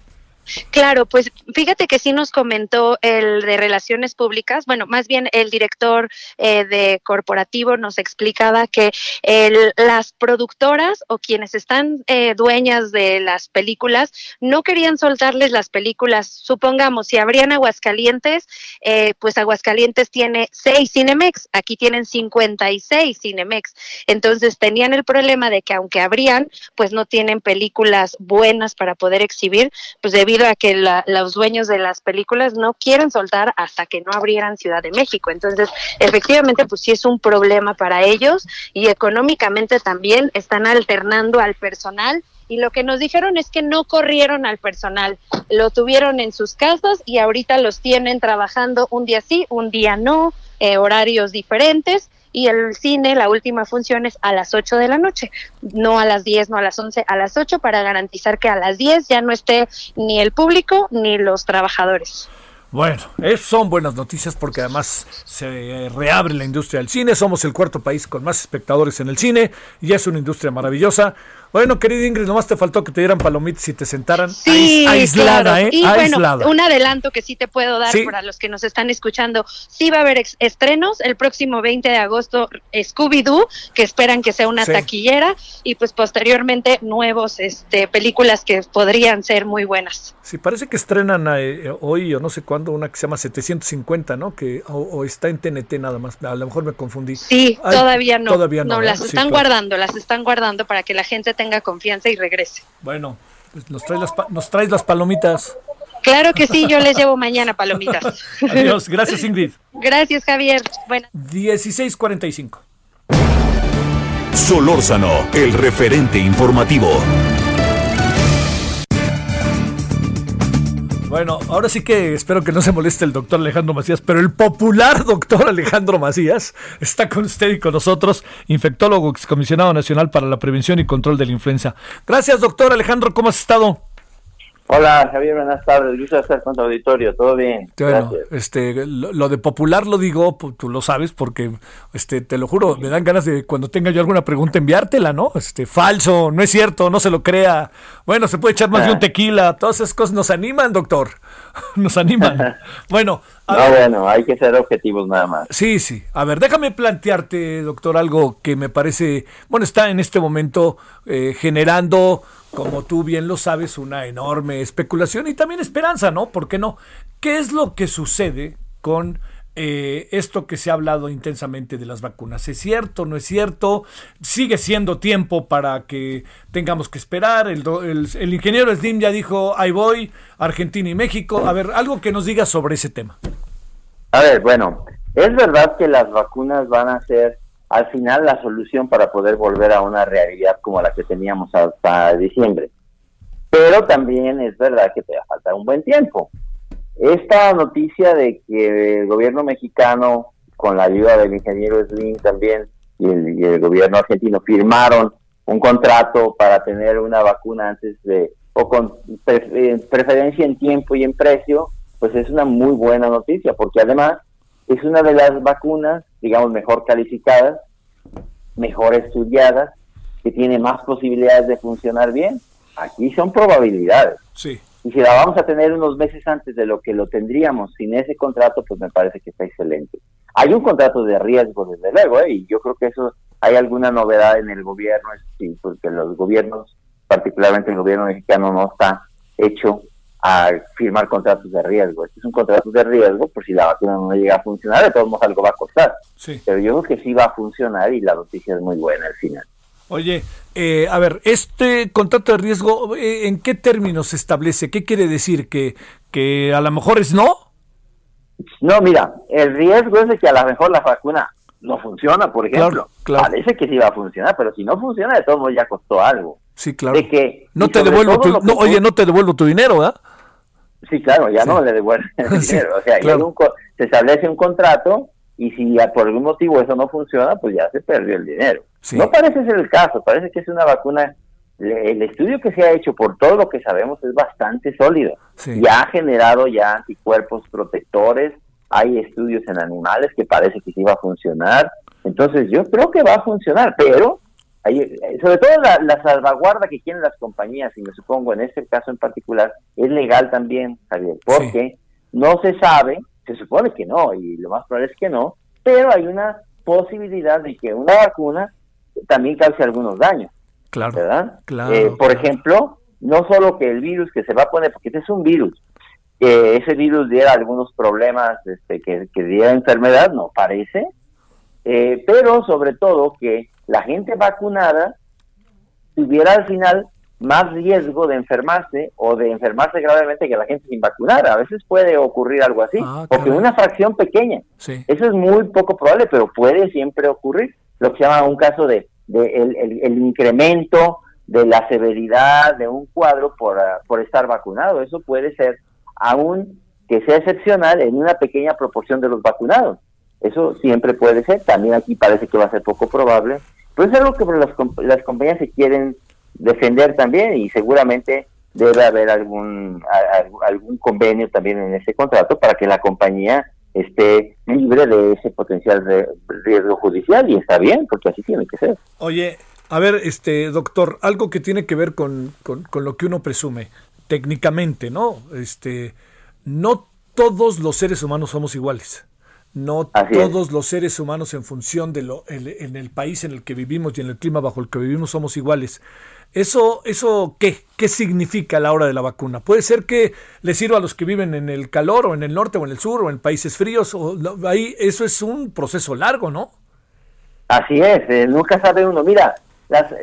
Claro, pues fíjate que sí nos comentó el de Relaciones Públicas, bueno, más bien el director eh, de corporativo nos explicaba que las productoras o quienes están eh, dueñas de las películas no querían soltarles las películas. Supongamos, si abrían Aguascalientes, eh, pues Aguascalientes tiene seis Cinemex, aquí tienen 56 Cinemex. Entonces tenían el problema de que aunque abrían, pues no tienen películas buenas para poder exhibir, pues a que los dueños de las películas no quieren soltar hasta que no abrieran Ciudad de México. Entonces, efectivamente, pues sí es un problema para ellos y económicamente también están alternando al personal. Y lo que nos dijeron es que no corrieron al personal, lo tuvieron en sus casas y ahorita los tienen trabajando un día sí, un día no, eh, horarios diferentes y el cine, la última función es a las 8 de la noche, no a las 10, no a las 11, a las 8 para garantizar que a las 10 ya no esté ni el público ni los trabajadores. Bueno, son buenas noticias porque además se reabre la industria del cine. Somos el cuarto país con más espectadores en el cine y es una industria maravillosa. Bueno, querida Ingrid, nomás te faltó que te dieran palomitas y te sentaran aislada, ¿eh? Y bueno, un adelanto que sí te puedo dar para los que nos están escuchando. Sí va a haber estrenos el próximo 20 de agosto, Scooby-Doo, que esperan que sea una taquillera, y pues posteriormente nuevos este, películas que podrían ser muy buenas. Sí, parece que estrenan eh, hoy o no sé cuándo una que se llama 750, ¿no? Que o, está en TNT nada más. A lo mejor me confundí. Sí, todavía no. Todavía no. las están guardando, las están guardando para que la gente tenga confianza y regrese. Bueno, pues nos traes las, nos traes las palomitas. Claro que sí, yo les llevo mañana palomitas. Adiós, gracias Ingrid. Gracias Javier. Bueno. 1645. Solórzano, el referente informativo. Bueno, ahora sí que espero que no se moleste el doctor Alejandro Macías, pero el popular doctor Alejandro Macías está con usted y con nosotros, infectólogo excomisionado nacional para la prevención y control de la influenza. Gracias, doctor Alejandro, ¿cómo has estado? Hola Javier, buenas tardes, gusto estar con tu auditorio, todo bien. Bueno, este, lo, de popular lo digo, tú lo sabes, porque este, te lo juro, me dan ganas de cuando tenga yo alguna pregunta enviártela, ¿no? Este, falso, no es cierto, no se lo crea. Bueno, se puede echar más de un ah. tequila, todas esas cosas nos animan, doctor, nos animan. bueno, no, bueno, hay que ser objetivos nada más. Sí, sí. A ver, déjame plantearte, doctor, algo que me parece, bueno, está en este momento eh, generando como tú bien lo sabes, una enorme especulación y también esperanza, ¿no? ¿Por qué no? ¿Qué es lo que sucede con eh, esto que se ha hablado intensamente de las vacunas? ¿Es cierto? ¿No es cierto? ¿Sigue siendo tiempo para que tengamos que esperar? El, el ingeniero Slim ya dijo, ahí voy, Argentina y México. A ver, algo que nos diga sobre ese tema. A ver, bueno, es verdad que las vacunas van a ser al final la solución para poder volver a una realidad como la que teníamos hasta diciembre. Pero también es verdad que te va a faltar un buen tiempo. Esta noticia de que el gobierno mexicano, con la ayuda del ingeniero Slim también, y el, gobierno argentino firmaron un contrato para tener una vacuna antes de, o con preferencia en tiempo y en precio, pues es una muy buena noticia, porque además es una de las vacunas, digamos, mejor calificadas, mejor estudiadas, que tiene más posibilidades de funcionar bien. Aquí son probabilidades. Sí. Y si la vamos a tener unos meses antes de lo que lo tendríamos sin ese contrato, pues me parece que está excelente. Hay un contrato de riesgo, desde luego, ¿eh? y yo creo que eso hay alguna novedad en el gobierno, sí, porque los gobiernos, particularmente el gobierno mexicano, no está hecho a firmar contratos de riesgo. Este es un contrato de riesgo por si la vacuna no llega a funcionar, de todos modos algo va a costar. Pero yo creo que sí va a funcionar y la noticia es muy buena al final. Oye, eh, a ver, este contrato de riesgo, eh, ¿en qué términos se establece? ¿Qué quiere decir? ¿Que, ¿Que a lo mejor es no? No, mira, el riesgo es de que a lo mejor la vacuna no funciona, por ejemplo. Parece que sí va a funcionar, pero si no funciona, de todos modos ya costó algo. Sí, claro. que, no te devuelvo tu, no, oye, no te devuelvo tu dinero, ¿verdad? Sí, claro, ya no le devuelven el dinero. O sea, se establece un contrato y si por algún motivo eso no funciona, pues ya se perdió el dinero. No parece ser el caso, parece que es una vacuna el estudio que se ha hecho por todo lo que sabemos es bastante sólido. Ya ha generado ya anticuerpos protectores, hay estudios en animales que parece que sí va a funcionar. Entonces yo creo que va a funcionar, pero hay, sobre todo la, salvaguarda que tienen las compañías, y me supongo en este caso en particular, es legal también, Javier, porque no se sabe, se supone que no, y lo más probable es que no, pero hay una posibilidad de que una vacuna también cause algunos daños. Claro. ¿Verdad? Claro, eh, por ejemplo, no solo que el virus que se va a poner, porque este es un virus, que ese virus diera algunos problemas, este, que, que diera enfermedad, no parece, eh, pero sobre todo que la gente vacunada tuviera al final más riesgo de enfermarse o de enfermarse gravemente que la gente sin vacunar. A veces puede ocurrir algo así, ah, porque una fracción pequeña. Eso es muy poco probable, pero puede siempre ocurrir. Lo que se llama un caso de, el, incremento de la severidad de un cuadro por, ah, por estar vacunado. Eso puede ser aún que sea excepcional en una pequeña proporción de los vacunados. Eso siempre puede ser, también aquí parece que va a ser poco probable, pero es algo que las, las compañías se quieren defender también y seguramente debe haber algún, algún convenio también en ese contrato para que la compañía esté libre de ese potencial riesgo judicial y está bien, porque así tiene que ser. Oye, a ver, este doctor, algo que tiene que ver con, con, con lo que uno presume técnicamente, ¿no? Este, no todos los seres humanos somos iguales. No todos los seres humanos en función de lo en, el país en el que vivimos y en el clima bajo el que vivimos somos iguales. Eso, eso qué, qué significa a la hora de la vacuna. Puede ser que le sirva a los que viven en el calor o en el norte o en el sur o en países fríos. O, ahí eso es un proceso largo, ¿no? Así es. Eh, nunca sabe uno. Mira,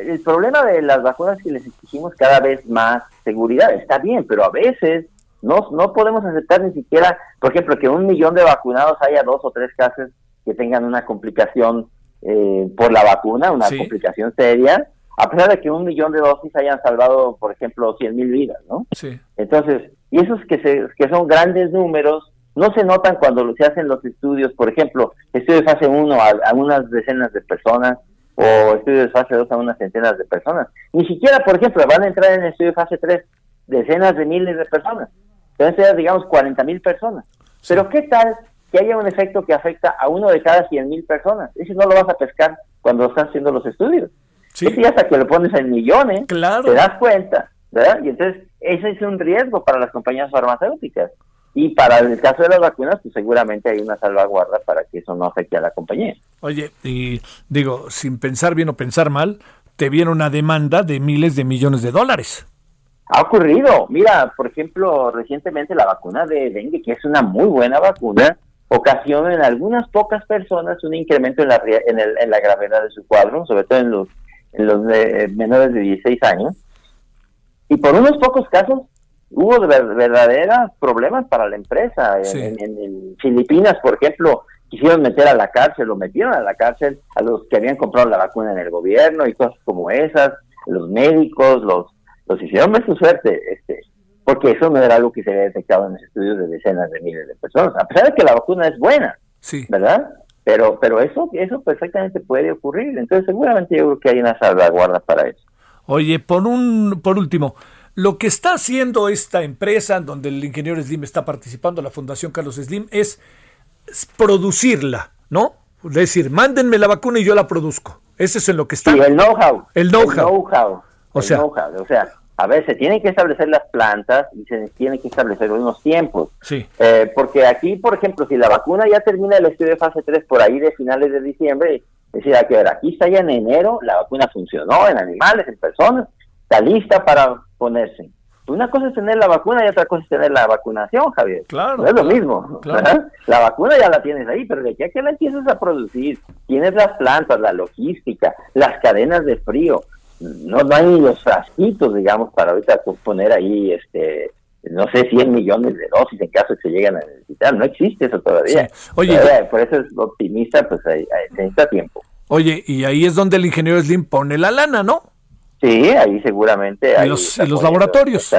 el problema de las vacunas que les exigimos cada vez más seguridad está bien, pero a veces no, no podemos aceptar ni siquiera, por ejemplo, que un millón de vacunados haya dos o tres casos que tengan una complicación eh, por la vacuna, una complicación seria, a pesar de que un millón de dosis hayan salvado, por ejemplo, 100 mil vidas, ¿no? Sí. Entonces, y esos que, se, que son grandes números, no se notan cuando se hacen los estudios, por ejemplo, estudios de fase 1 a, a, unas decenas de personas o estudios de fase 2 a unas centenas de personas. Ni siquiera, por ejemplo, van a entrar en el estudio de fase 3 decenas de miles de personas. Entonces ser, digamos, 40 mil personas. Pero ¿qué tal que haya un efecto que afecta a uno de cada 100 mil personas? Ese no lo vas a pescar cuando estás haciendo los estudios. Sí. Ese hasta que lo pones en millones, claro. te das cuenta, ¿verdad? Y entonces ese es un riesgo para las compañías farmacéuticas. Y para el caso de las vacunas, pues seguramente hay una salvaguarda para que eso no afecte a la compañía. Oye, y digo, sin pensar bien o pensar mal, te viene una demanda de miles de millones de dólares. Ha ocurrido. Mira, por ejemplo, recientemente la vacuna de dengue, que es una muy buena vacuna, ocasiona en algunas pocas personas un incremento en la, en, el, en la gravedad de su cuadro, sobre todo en los, en los eh, menores de 16 años. Y por unos pocos casos hubo verdaderos problemas para la empresa. En, Filipinas, por ejemplo, quisieron meter a la cárcel, lo metieron a la cárcel a los que habían comprado la vacuna en el gobierno y cosas como esas, los médicos, los los hicieron ver su suerte, este, porque eso no era algo que se había detectado en los estudios de decenas de miles de personas, a pesar de que la vacuna es buena, sí. ¿verdad? Pero, pero eso, eso perfectamente puede ocurrir, entonces seguramente yo creo que hay una salvaguarda para eso. Oye, por un, por último, lo que está haciendo esta empresa, donde el ingeniero Slim está participando, la Fundación Carlos Slim, es producirla, ¿no? Es decir, mándenme la vacuna y yo la produzco. Ese es en lo que está. Sí, el know-how. El know-how. know-how. O sea, o sea, a ver, se tienen que establecer las plantas y se tienen que establecer unos tiempos. Sí. Eh, porque aquí, por ejemplo, si la vacuna ya termina el estudio de fase 3 por ahí de finales de diciembre, es decir, hay que ver, aquí está ya en enero, la vacuna funcionó en animales, en personas, está lista para ponerse. Una cosa es tener la vacuna y otra cosa es tener la vacunación, Javier. Claro. No es lo mismo. La vacuna ya la tienes ahí, pero de aquí a que la empieces a producir, tienes las plantas, la logística, las cadenas de frío, no, no hay los frasquitos, digamos, para ahorita poner ahí, este, no sé, 100 millones de dosis en caso de que se lleguen a necesitar. No existe eso todavía. Oye, por eso es optimista, pues ahí, necesita tiempo. Oye, y ahí es donde el ingeniero Slim pone la lana, ¿no? Sí, ahí seguramente. ¿Y los, los laboratorios?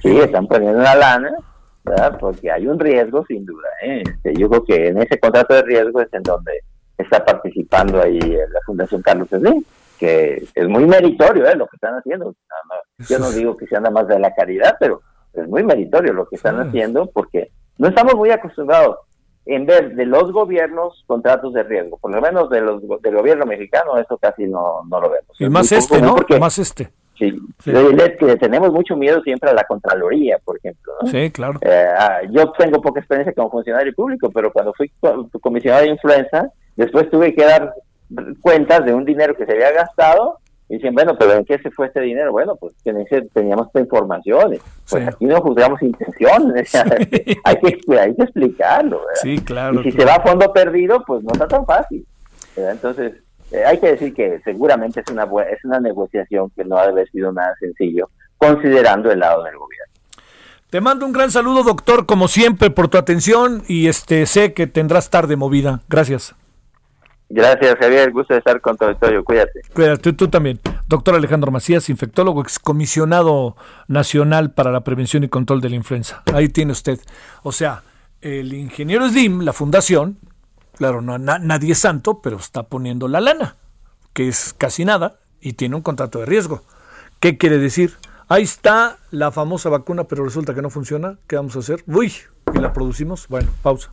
sí, están poniendo la lana, ¿verdad? Porque hay un riesgo, sin duda. ¿eh? Este, yo creo que en ese contrato de riesgo es en donde está participando ahí la Fundación Carlos Slim. Que es muy meritorio ¿eh? lo que están haciendo. Yo no digo que sea nada más de la caridad, pero es muy meritorio lo que están haciendo porque no estamos muy acostumbrados en ver de los gobiernos contratos de riesgo, por lo menos de los, del gobierno mexicano, eso casi no, no lo vemos. Y más este, ¿no? más este. Sí, que tenemos mucho miedo siempre a la Contraloría, por ejemplo. Sí, claro. Eh, ah, yo tengo poca experiencia como funcionario público, pero cuando fui comisionado de influenza, después tuve que dar cuentas de un dinero que se había gastado y dicen, bueno, pero ¿en qué se fue este dinero? Bueno, pues teníamos esta información. Pues aquí no juzgamos intenciones. hay, que, hay que explicarlo. Sí, claro. Y si se va a fondo perdido, pues no está tan fácil. Entonces, eh, hay que decir que seguramente es una, es una negociación que no ha de haber sido nada sencillo, considerando el lado del gobierno. Te mando un gran saludo, doctor, como siempre, por tu atención y este sé que tendrás tarde movida. Gracias. Gracias, Javier. Gusto de estar con todo el Cuídate. Cuídate, tú también. Doctor Alejandro Macías, infectólogo, excomisionado nacional para la prevención y control de la influenza. Ahí tiene usted. O sea, el ingeniero Slim, la fundación, claro, no, nadie es santo, pero está poniendo la lana, que es casi nada, y tiene un contrato de riesgo. ¿Qué quiere decir? Ahí está la famosa vacuna, pero resulta que no funciona. ¿Qué vamos a hacer? Uy, y la producimos. Bueno, pausa.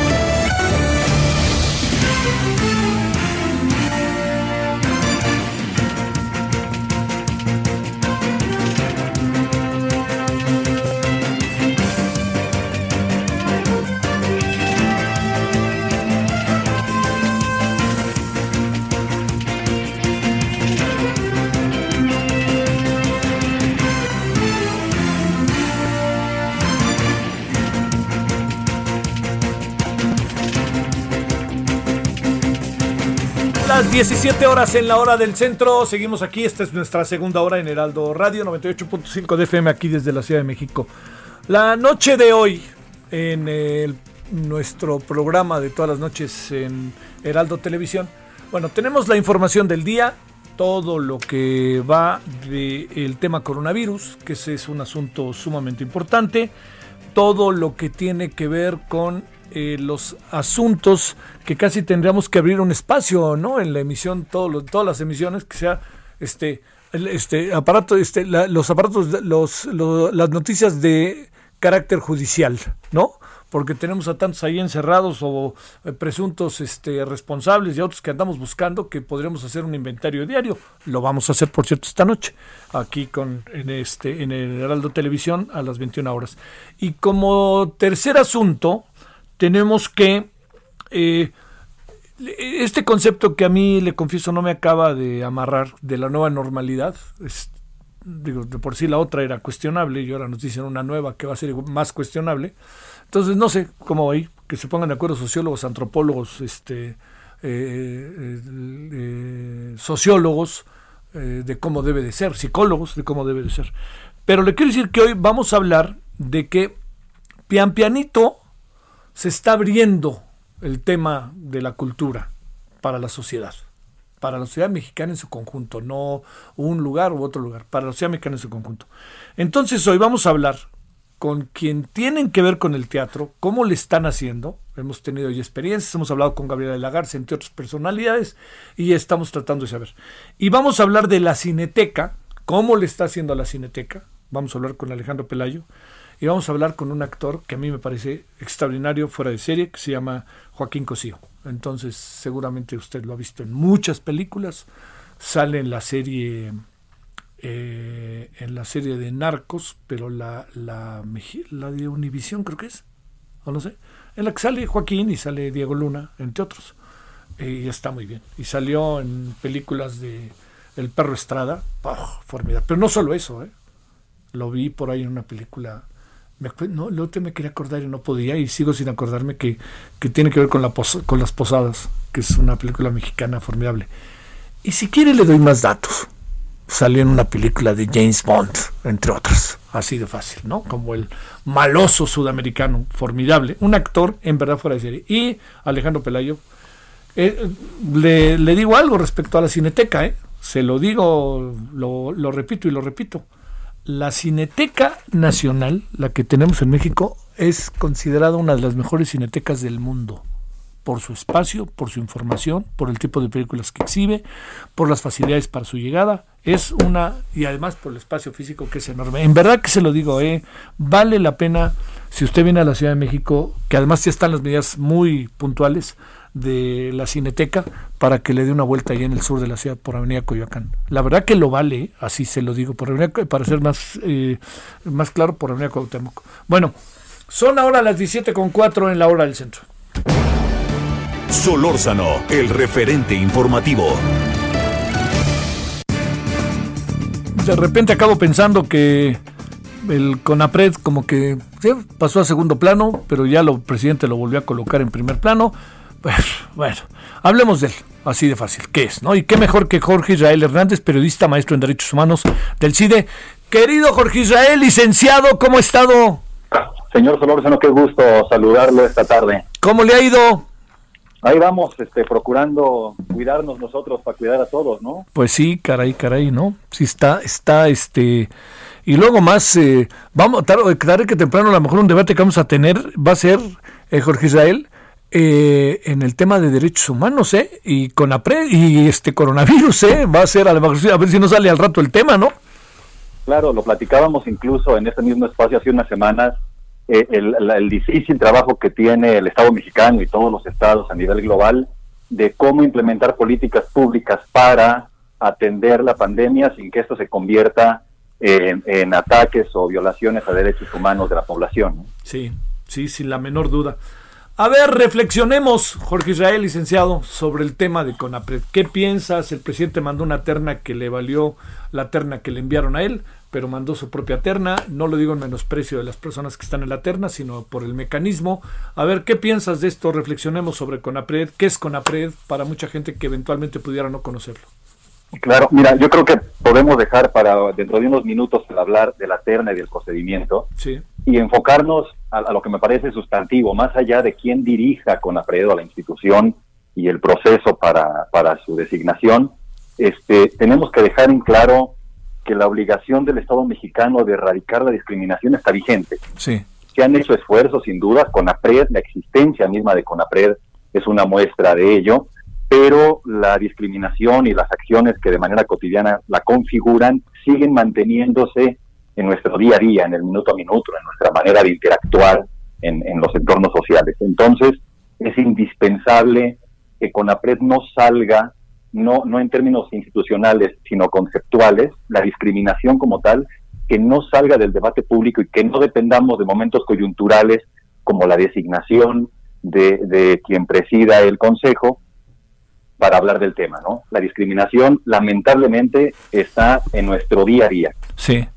17 horas en la hora del centro. Seguimos aquí. Esta es nuestra segunda hora en Heraldo Radio 98.5 de FM aquí desde la Ciudad de México. La noche de hoy en nuestro programa de todas las noches en Heraldo Televisión. Bueno, tenemos la información del día, todo lo que va del tema coronavirus, que ese es un asunto sumamente importante, todo lo que tiene que ver con eh, los asuntos que casi tendríamos que abrir un espacio, ¿no? En la emisión, todo todas las emisiones, que sea este, este aparato, este, los aparatos, los, las noticias de carácter judicial, ¿no? Porque tenemos a tantos ahí encerrados o eh, presuntos este, responsables y a otros que andamos buscando que podríamos hacer un inventario diario. Lo vamos a hacer, por cierto, esta noche, aquí con, en, este, en el Heraldo Televisión a las 21 horas. Y como tercer asunto, tenemos que... Eh, este concepto que a mí, le confieso, no me acaba de amarrar de la nueva normalidad, digo, de por sí la otra era cuestionable y ahora nos dicen una nueva que va a ser más cuestionable. Entonces, no sé cómo ahí, que se pongan de acuerdo sociólogos, antropólogos, este, eh, eh, sociólogos, de cómo debe de ser, psicólogos de cómo debe de ser. Pero le quiero decir que hoy vamos a hablar de que pian pianito se está abriendo el tema de la cultura para la sociedad, para la sociedad mexicana en su conjunto, no un lugar u otro lugar, para la sociedad mexicana en su conjunto. Entonces hoy vamos a hablar con quien tienen que ver con el teatro, cómo le están haciendo. Hemos tenido experiencias, hemos hablado con Gabriela de Lagarce, entre otras personalidades, y estamos tratando de saber. Y vamos a hablar de la cineteca, cómo le está haciendo a la cineteca. Vamos a hablar con Alejandro Pelayo y vamos a hablar con un actor que a mí me parece extraordinario fuera de serie, que se llama Joaquín Cosío. Entonces, seguramente usted lo ha visto en muchas películas. Sale en la serie eh, en la serie de Narcos, pero la, la, de Univisión creo que es, o no sé, en la que sale Joaquín y sale Diego Luna, entre otros. y está muy bien. Y salió en películas de El perro Estrada, formidable. Pero no solo eso, ¿eh? lo vi por ahí en una película no, lo otro me quería acordar y no podía y sigo sin acordarme que, tiene que ver con, la con las posadas, que es una película mexicana formidable. Y si quiere le doy más datos. Salió en una película de James Bond, entre otras. Así de fácil, ¿no? Como el maloso sudamericano, formidable. Un actor en verdad fuera de serie. Y Alejandro Pelayo, Eh, le, le, digo algo respecto a la cineteca, ¿eh? se lo digo, lo, lo repito y lo repito. La Cineteca Nacional, la que tenemos en México, es considerada una de las mejores cinetecas del mundo por su espacio, por su información, por el tipo de películas que exhibe, por las facilidades para su llegada. Es una, y además por el espacio físico que es enorme. En verdad que se lo digo, eh, vale la pena, si usted viene a la Ciudad de México, que además ya están las medidas muy puntuales de la Cineteca, para que le dé una vuelta allá en el sur de la ciudad por Avenida Coyoacán. La verdad que lo vale, así se lo digo, por Avenida, para ser más, eh, más claro, por Avenida Cuauhtémoc. Bueno, son ahora las 17.4 en la hora del centro. Solórzano, el referente informativo. De repente acabo pensando que el CONAPRED como que pasó a segundo plano, pero ya el presidente lo volvió a colocar en primer plano. Bueno, hablemos de él, así de fácil. ¿Qué es? ¿no? Y qué mejor que Jorge Israel Hernández, periodista, maestro en Derechos Humanos del CIDE. Querido Jorge Israel, licenciado, ¿cómo ha estado? Señor Solórzano, qué gusto saludarlo esta tarde. ¿Cómo le ha ido? Ahí vamos, este, procurando cuidarnos nosotros para cuidar a todos, ¿no? Pues sí, caray, caray, ¿no? Sí está, está, este, y luego más, eh, vamos, tarde, tarde que temprano a lo mejor un debate que vamos a tener va a ser, eh, Jorge Israel, eh, en el tema de derechos humanos, ¿eh? Y con APRE y este coronavirus, ¿eh? Va a ser, a, ver si no sale al rato el tema, ¿no? Claro, lo platicábamos incluso en este mismo espacio hace unas semanas, eh, el, difícil trabajo que tiene el Estado mexicano y todos los estados a nivel global de cómo implementar políticas públicas para atender la pandemia sin que esto se convierta en, ataques o violaciones a derechos humanos de la población. Sí, sí, sin la menor duda. A ver, reflexionemos, Jorge Israel, licenciado, sobre el tema de CONAPRED. ¿Qué piensas? El presidente mandó una terna que le valió la terna que le enviaron a él pero mandó su propia terna. No lo digo en menosprecio de las personas que están en la terna, sino por el mecanismo. A ver, ¿qué piensas de esto? Reflexionemos sobre CONAPRED. ¿Qué es CONAPRED para mucha gente que eventualmente pudiera no conocerlo? Claro, mira, yo creo que podemos dejar para dentro de unos minutos el hablar de la terna y del procedimiento sí. Y enfocarnos a, lo que me parece sustantivo, más allá de quién dirija CONAPRED o la institución y el proceso para, para su designación, este, tenemos que dejar en claro que la obligación del Estado mexicano de erradicar la discriminación está vigente. Sí. Se han hecho esfuerzos, sin duda, CONAPRED, la existencia misma de CONAPRED es una muestra de ello, pero la discriminación y las acciones que de manera cotidiana la configuran siguen manteniéndose en nuestro día a día, en el minuto a minuto, en nuestra manera de interactuar en, los entornos sociales. Entonces, es indispensable que CONAPRED no salga no, no en términos institucionales, sino conceptuales, la discriminación como tal, que no salga del debate público y que no dependamos de momentos coyunturales como la designación de, de quien presida el Consejo para hablar del tema, ¿no? La discriminación, lamentablemente, está en nuestro día a día. Sí.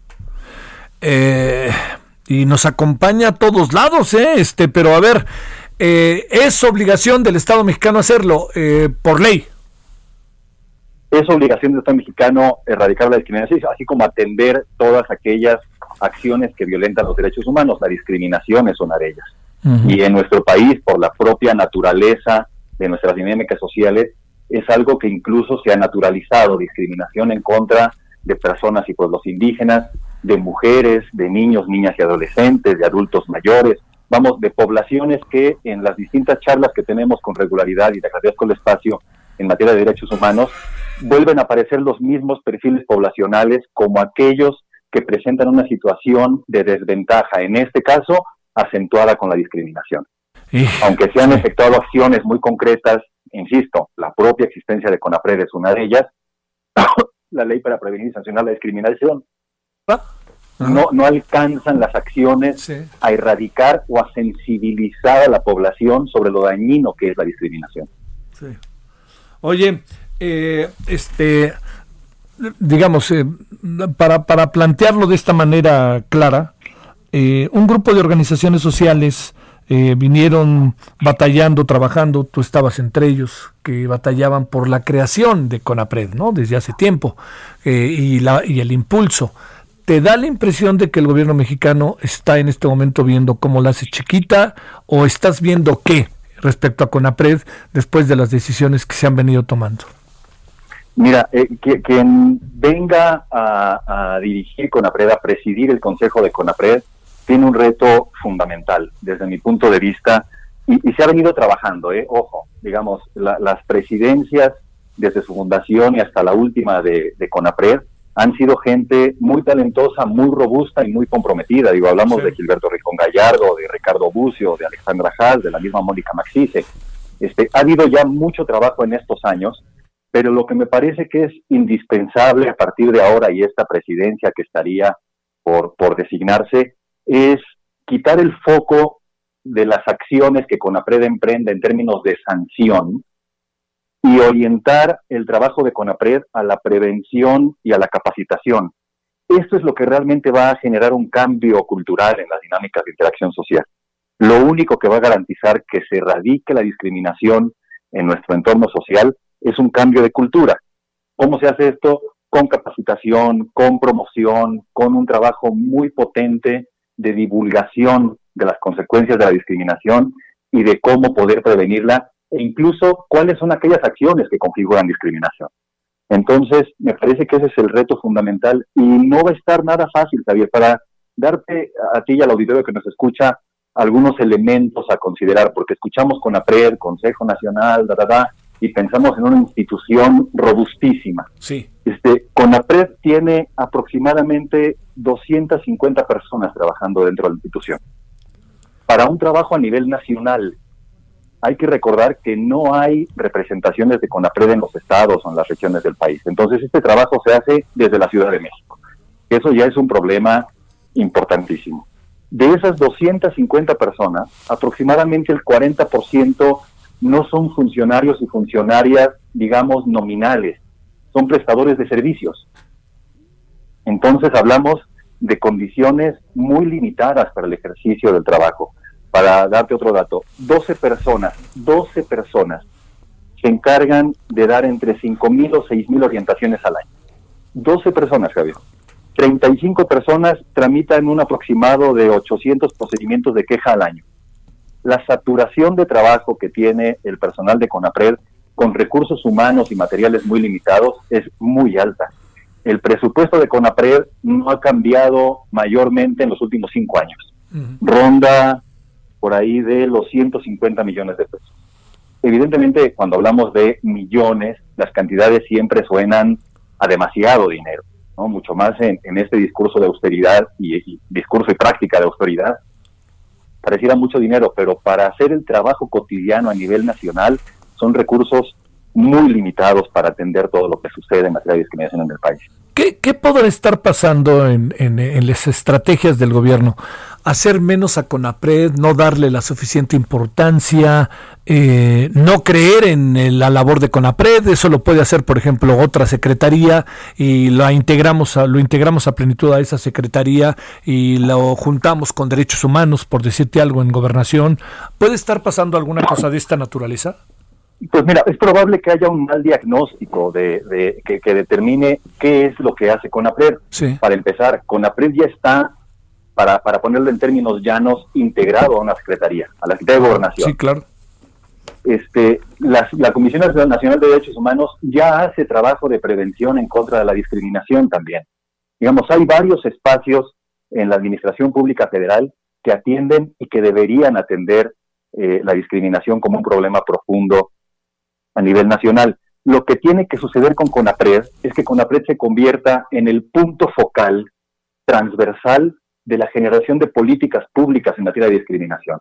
Eh, y nos acompaña a todos lados, ¿eh? Este, pero a ver, eh, es obligación del Estado mexicano hacerlo eh, por ley es obligación del Estado mexicano erradicar la discriminación, así como atender todas aquellas acciones que violentan los derechos humanos. La discriminación es una de ellas. Y en nuestro país, por la propia naturaleza de nuestras dinámicas sociales, es algo que incluso se ha naturalizado, discriminación en contra de personas y pueblos indígenas, de mujeres, de niños, niñas y adolescentes, de adultos mayores, vamos, de poblaciones que en las distintas charlas que tenemos con regularidad, y le agradezco el espacio en materia de derechos humanos, vuelven a aparecer los mismos perfiles poblacionales como aquellos que presentan una situación de desventaja, en este caso acentuada con la discriminación. Aunque se han efectuado acciones muy concretas, insisto, la propia existencia de CONAPRED es una de ellas, la ley para prevenir y sancionar la discriminación, no, no alcanzan las acciones a erradicar o a sensibilizar a la población sobre lo dañino que es la discriminación. Oye, eh, este, digamos, eh, para, para, plantearlo de esta manera clara, eh, un grupo de organizaciones sociales vinieron batallando, trabajando, tú estabas entre ellos, que batallaban por la creación de CONAPRED, ¿no? Desde hace tiempo, y, la, y el impulso. ¿Te da la impresión de que el gobierno mexicano está en este momento viendo cómo la hace chiquita o estás viendo qué? respecto a CONAPRED después de las decisiones que se han venido tomando? Mira, eh, quien venga a, dirigir CONAPRED, a presidir el Consejo de CONAPRED, tiene un reto fundamental desde mi punto de vista y, se ha venido trabajando, eh, ojo, digamos, las presidencias desde su fundación y hasta la última de, de CONAPRED han sido gente muy talentosa, muy robusta y muy comprometida. Digo, hablamos de Gilberto Ricón Gallardo, de Ricardo Bucio, de Alexandra Haas, de la misma Mónica Maxice. Este, ha habido ya mucho trabajo en estos años, pero lo que me parece que es indispensable a partir de ahora y esta presidencia que estaría por, por designarse es quitar el foco de las acciones que CONAPRED emprende en términos de sanción y orientar el trabajo de CONAPRED a la prevención y a la capacitación. Esto es lo que realmente va a generar un cambio cultural en las dinámicas de interacción social. Lo único que va a garantizar que se erradique la discriminación en nuestro entorno social es un cambio de cultura. ¿Cómo se hace esto? Con capacitación, con promoción, con un trabajo muy potente de divulgación de las consecuencias de la discriminación y de cómo poder prevenirla e incluso cuáles son aquellas acciones que configuran discriminación. Entonces, me parece que ese es el reto fundamental y no va a estar nada fácil, Javier, para darte a ti y al auditorio que nos escucha algunos elementos a considerar, porque escuchamos con APRED, Consejo Nacional, da, da, y pensamos en una institución robustísima. Sí. Este, CONAPRED tiene aproximadamente 250 personas trabajando dentro de la institución. Para un trabajo a nivel nacional hay que recordar que no hay representaciones de CONAPRED en los estados o en las regiones del país. Entonces, este trabajo se hace desde la Ciudad de México. Eso ya es un problema importantísimo. De esas 250 personas, aproximadamente el 40% no son funcionarios y funcionarias, digamos, nominales, son prestadores de servicios. Entonces hablamos de condiciones muy limitadas para el ejercicio del trabajo para darte otro dato, 12 personas, 12 personas se encargan de dar entre 5.000 o 6.000 orientaciones al año. 12 personas, Javier. 35 personas tramitan un aproximado de 800 procedimientos de queja al año. La saturación de trabajo que tiene el personal de CONAPRED con recursos humanos y materiales muy limitados es muy alta. El presupuesto de CONAPRED no ha cambiado mayormente en los últimos cinco años. Ronda por ahí de los 150 millones de pesos. Evidentemente, cuando hablamos de millones, las cantidades siempre suenan a demasiado dinero, ¿no? Mucho más en, este discurso de austeridad y, y, discurso y práctica de austeridad. Pareciera mucho dinero, pero para hacer el trabajo cotidiano a nivel nacional son recursos muy limitados para atender todo lo que sucede en materia de discriminación en el país. ¿Qué, qué podrá estar pasando en, las estrategias del gobierno? ¿Hacer menos a CONAPRED, no darle la suficiente importancia, eh, no creer en la labor de CONAPRED? Eso lo puede hacer, por ejemplo, otra secretaría y lo integramos a, lo integramos a plenitud a esa secretaría y lo juntamos con derechos humanos, por decirte algo, en gobernación. ¿Puede estar pasando alguna cosa de esta naturaleza? Pues mira, es probable que haya un mal diagnóstico de, que, determine qué es lo que hace CONAPRED. Para empezar, CONAPRED ya está, para, para ponerlo en términos llanos, integrado a una secretaría, a la Secretaría de Gobernación. Sí, claro. Este, la, la Comisión Nacional de Derechos Humanos ya hace trabajo de prevención en contra de la discriminación también. Digamos, hay varios espacios en la Administración Pública Federal que atienden y que deberían atender eh, la discriminación como un problema profundo a nivel nacional. Lo que tiene que suceder con CONAPRED es que CONAPRED se convierta en el punto focal transversal de la generación de políticas públicas en materia de discriminación.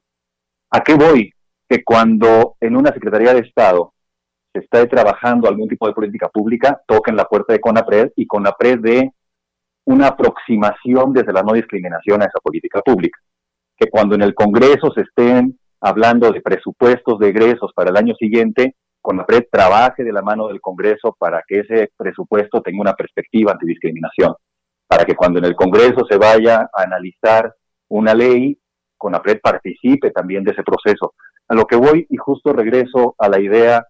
¿A qué voy? Que cuando en una Secretaría de Estado se está trabajando algún tipo de política pública, toquen la puerta de CONAPRED y CONAPRED dé una aproximación desde la no discriminación a esa política pública. Que cuando en el Congreso se estén hablando de presupuestos de egresos para el año siguiente, CONAPRED trabaje de la mano del Congreso para que ese presupuesto tenga una perspectiva antidiscriminación, para que cuando en el Congreso se vaya a analizar una ley, CONAPRED participe también de ese proceso. A lo que voy y justo regreso a la idea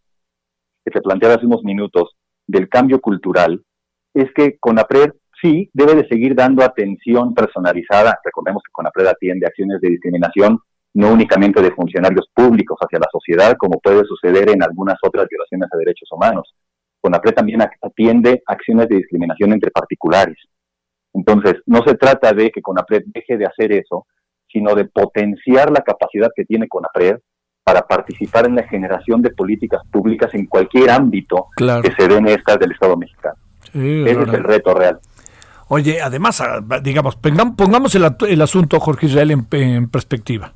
que se planteaba hace unos minutos del cambio cultural, es que CONAPRED sí debe de seguir dando atención personalizada. Recordemos que CONAPRED atiende acciones de discriminación no únicamente de funcionarios públicos hacia la sociedad, como puede suceder en algunas otras violaciones de derechos humanos. CONAPRED también atiende acciones de discriminación entre particulares. Entonces, no se trata de que CONAPRED deje de hacer eso, sino de potenciar la capacidad que tiene CONAPRED para participar en la generación de políticas públicas en cualquier ámbito que se den estas del Estado mexicano. Ese es el reto real. Oye, además, ah, digamos, pongamos el, el asunto, Jorge Israel, en, perspectiva.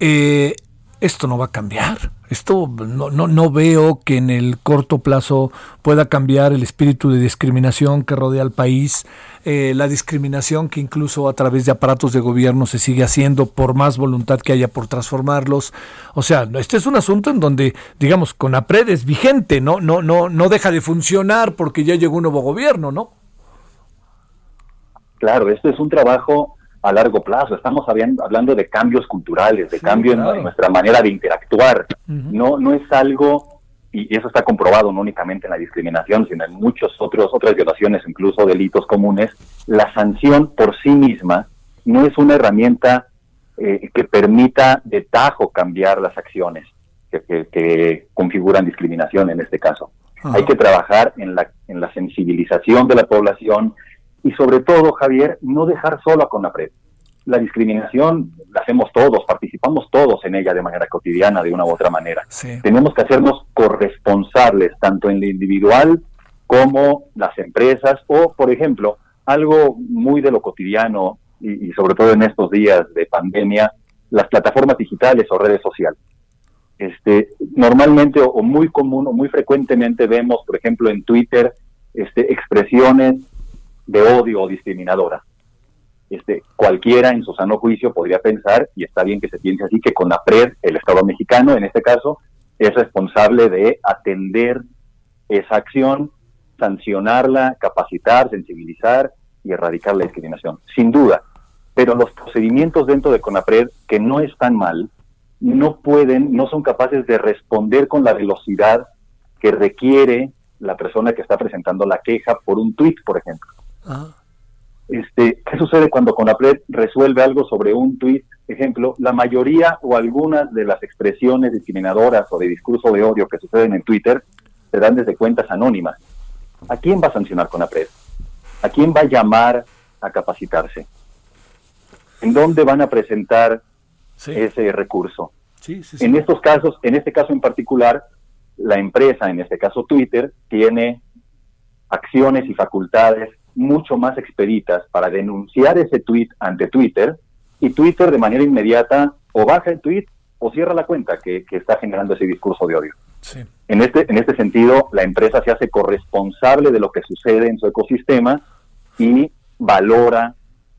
Eh, esto no va a cambiar. Esto no, no, no, veo que en el corto plazo pueda cambiar el espíritu de discriminación que rodea al país, eh, la discriminación que incluso a través de aparatos de gobierno se sigue haciendo por más voluntad que haya por transformarlos. O sea, este es un asunto en donde, digamos, con APRED es vigente, ¿no? No, no, no deja de funcionar porque ya llegó un nuevo gobierno, ¿no? Claro, esto es un trabajo a largo plazo. Estamos hablando de cambios culturales, de cambio en nuestra manera de interactuar. No, no es algo, y eso está comprobado no únicamente en la discriminación, sino en muchos otros otras violaciones, incluso delitos comunes. La sanción por sí misma no es una herramienta eh, que permita de tajo cambiar las acciones que, configuran discriminación en este caso. Hay que trabajar en la, en la sensibilización de la población, y sobre todo, Javier, no dejar solo a CONAPRED. La discriminación la hacemos todos, participamos todos en ella de manera cotidiana, de una u otra manera. Tenemos que hacernos corresponsables, tanto en lo individual como las empresas, o, por ejemplo, algo muy de lo cotidiano, y, sobre todo en estos días de pandemia, las plataformas digitales o redes sociales. Este, normalmente o, muy común o muy frecuentemente vemos, por ejemplo, en Twitter, este, expresiones de odio o discriminadora. Este, cualquiera en su sano juicio podría pensar, y está bien que se piense así, que con la PRED, el Estado mexicano en este caso, es responsable de atender esa acción, sancionarla, capacitar, sensibilizar y erradicar la discriminación. Sin duda. Pero los procedimientos dentro de CONAPRED, que no están mal, no pueden, no son capaces de responder con la velocidad que requiere la persona que está presentando la queja por un tuit, por ejemplo. Este, ¿Qué sucede cuando Conapred resuelve algo sobre un tuit? Ejemplo, la mayoría o algunas de las expresiones discriminadoras o de discurso de odio que suceden en Twitter se dan desde cuentas anónimas. ¿A quién va a sancionar Conapred? ¿A quién va a llamar a capacitarse? ¿En dónde van a presentar ese recurso? en estos casos, en este caso en particular, la empresa, en este caso Twitter, tiene acciones y facultades mucho más expeditas para denunciar ese tweet ante Twitter y Twitter de manera inmediata o baja el tweet o cierra la cuenta que, está generando ese discurso de odio. En, este, en este sentido, la empresa se hace corresponsable de lo que sucede en su ecosistema y valora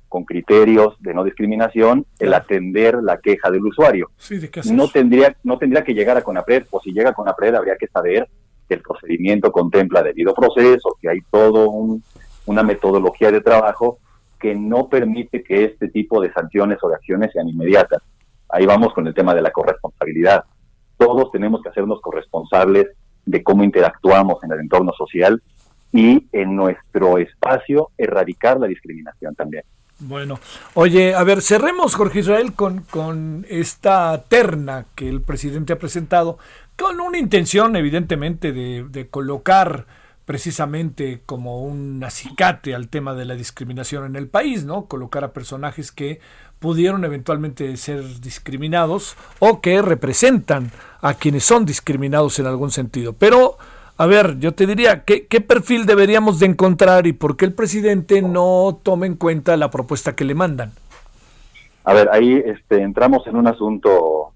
con criterios de no discriminación el atender la queja del usuario. no tendría no tendría que llegar a Conapred, o si llega a Conapred habría que saber que el procedimiento contempla debido proceso, que hay todo un, una metodología de trabajo que no permite que este tipo de sanciones o de acciones sean inmediatas. Ahí vamos con el tema de la corresponsabilidad. Todos tenemos que hacernos corresponsables de cómo interactuamos en el entorno social y en nuestro espacio erradicar la discriminación también. Bueno, oye, a ver, cerremos, Jorge Israel, con, con esta terna que el presidente ha presentado, con una intención, evidentemente, de, de colocar precisamente como un acicate al tema de la discriminación en el país, ¿no? Colocar a personajes que pudieron eventualmente ser discriminados o que representan a quienes son discriminados en algún sentido. Pero, a ver, yo te diría, ¿qué, perfil deberíamos de encontrar y por qué el presidente no toma en cuenta la propuesta que le mandan? A ver, ahí este, entramos en un asunto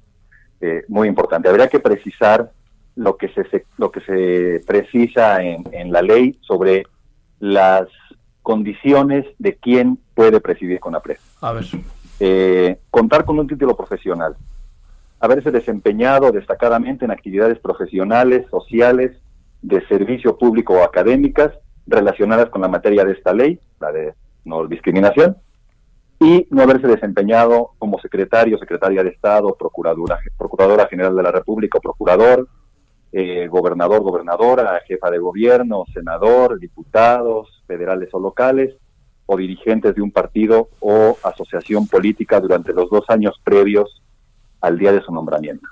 eh, muy importante. Habría que precisar lo que se, lo que se precisa en, en la ley sobre las condiciones de quién puede presidir con la A ver. Eh, contar con un título profesional, haberse desempeñado destacadamente en actividades profesionales, sociales, de servicio público o académicas relacionadas con la materia de esta ley, la de no discriminación, y no haberse desempeñado como secretario, secretaria de Estado, procuradora, procuradora general de la República o procurador, eh, gobernador, gobernadora, jefa de gobierno, senador, diputados federales o locales, o dirigentes de un partido o asociación política durante los dos años previos al día de su nombramiento.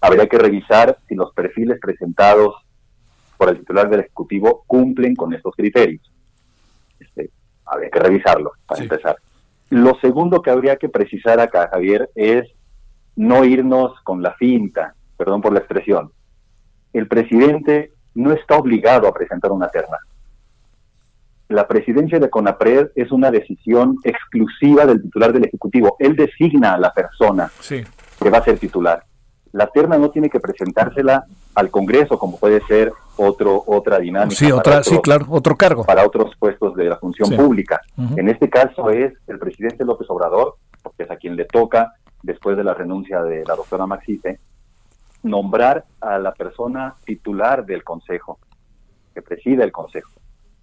Habría que revisar si los perfiles presentados por el titular del Ejecutivo cumplen con estos criterios. Este, habría que revisarlo para empezar. Lo segundo que habría que precisar acá, Javier, es no irnos con la finta, perdón por la expresión. El presidente no está obligado a presentar una terna. La presidencia de CONAPRED es una decisión exclusiva del titular del Ejecutivo. Él designa a la persona que va a ser titular. La terna no tiene que presentársela al Congreso, como puede ser otro otra dinámica. Sí, otra, sí, claro, otro cargo. Para otros puestos de la función pública. En este caso es el presidente López Obrador, porque es a quien le toca, después de la renuncia de la doctora Maxite, nombrar a la persona titular del Consejo, que preside el Consejo.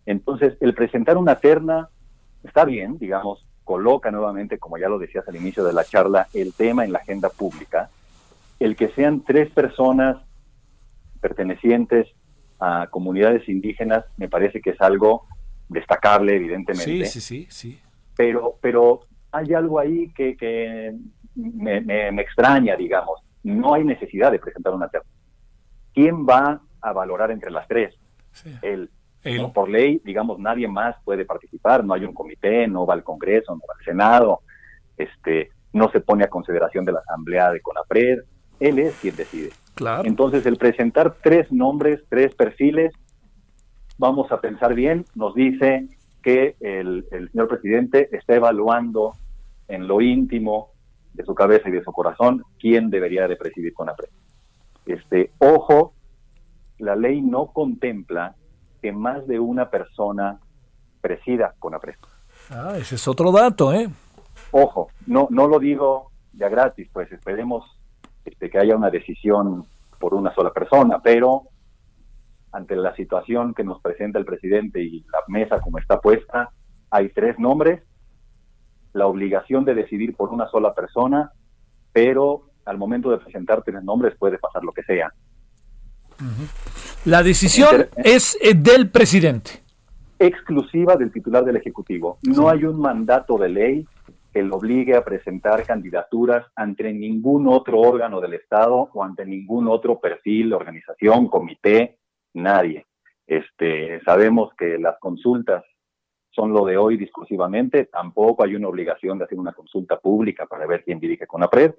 Entonces, el presentar una terna está bien, digamos, coloca nuevamente, como ya lo decías al inicio de la charla, el tema en la agenda pública. El que sean tres personas pertenecientes a comunidades indígenas me parece que es algo destacable, evidentemente. Sí, sí, sí, sí. Pero, pero hay algo ahí que, que me, me, extraña, digamos. No hay necesidad de presentar una terna. ¿Quién va a valorar entre las tres? El, por ley, digamos, nadie más puede participar. No hay un comité, no va al Congreso, no va al Senado. Este, no se pone a consideración de la Asamblea de CONAPRED. Él es quien decide. Claro. Entonces, el presentar tres nombres, tres perfiles, vamos a pensar bien, nos dice que el, el señor presidente está evaluando en lo íntimo de su cabeza y de su corazón quién debería de presidir CONAPRED. Este, ojo, la ley no contempla que más de una persona presida CONAPRED. Ah, ese es otro dato, ¿eh? Ojo, no, no lo digo ya gratis, pues esperemos este, que haya una decisión por una sola persona, pero ante la situación que nos presenta el presidente y la mesa como está puesta, hay tres nombres la obligación de decidir por una sola persona, pero al momento de presentar tres nombres puede pasar lo que sea. La decisión es eh, del presidente. Exclusiva del titular del Ejecutivo. No hay un mandato de ley que lo obligue a presentar candidaturas ante ningún otro órgano del Estado o ante ningún otro perfil, organización, comité, nadie. Este, sabemos que las consultas son lo de hoy discursivamente, tampoco hay una obligación de hacer una consulta pública para ver quién dirige CONAPRED,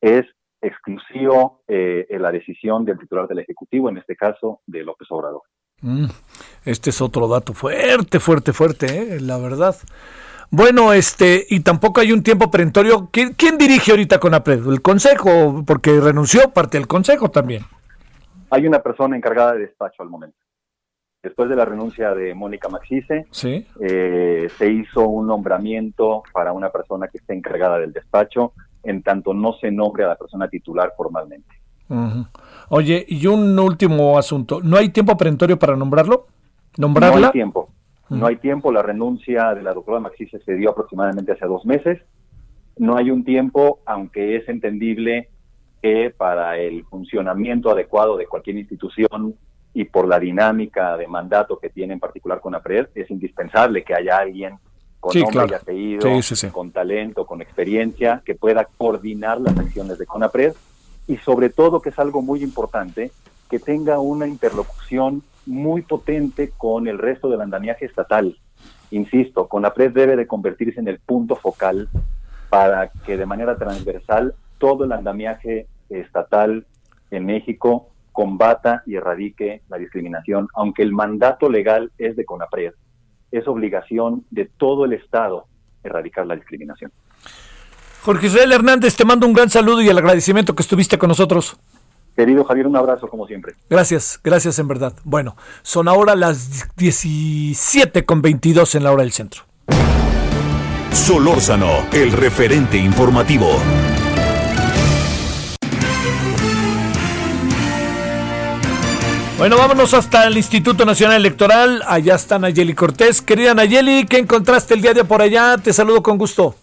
es exclusivo eh, la decisión del titular del Ejecutivo, en este caso de López Obrador. Mm, este es otro dato fuerte, fuerte, fuerte, eh, la verdad. Bueno, este, y tampoco hay un tiempo perentorio. ¿Quién, ¿Quién, dirige ahorita CONAPRED? ¿El Consejo? Porque renunció parte del Consejo también. Hay una persona encargada de despacho al momento después de la renuncia de Mónica Maxice, eh, se hizo un nombramiento para una persona que esté encargada del despacho, en tanto no se nombre a la persona titular formalmente. Oye, y un último asunto, ¿no hay tiempo perentorio para nombrarlo? ¿Nombrarla? No hay tiempo, no hay tiempo, la renuncia de la doctora Maxice se dio aproximadamente hace dos meses, no hay un tiempo, aunque es entendible que para el funcionamiento adecuado de cualquier institución y por la dinámica de mandato que tiene en particular con APRED, es indispensable que haya alguien con nombre y apellido, con talento, con experiencia, que pueda coordinar las acciones de CONAPRED y sobre todo, que es algo muy importante, que tenga una interlocución muy potente con el resto del andamiaje estatal. Insisto, CONAPRED debe de convertirse en el punto focal para que de manera transversal todo el andamiaje estatal en México combata y erradique la discriminación, aunque el mandato legal es de CONAPRED. Es obligación de todo el Estado erradicar la discriminación. Jorge Israel Hernández, te mando un gran saludo y el agradecimiento que estuviste con nosotros. Querido Javier, un abrazo como siempre. Gracias, gracias en verdad. Bueno, son ahora las 17 con 22 en la hora del centro. Solórzano, el referente informativo. Bueno, vámonos hasta el Instituto Nacional Electoral. Allá está Nayeli Cortés. Querida Nayeli, ¿qué encontraste el día de por allá? Te saludo con gusto.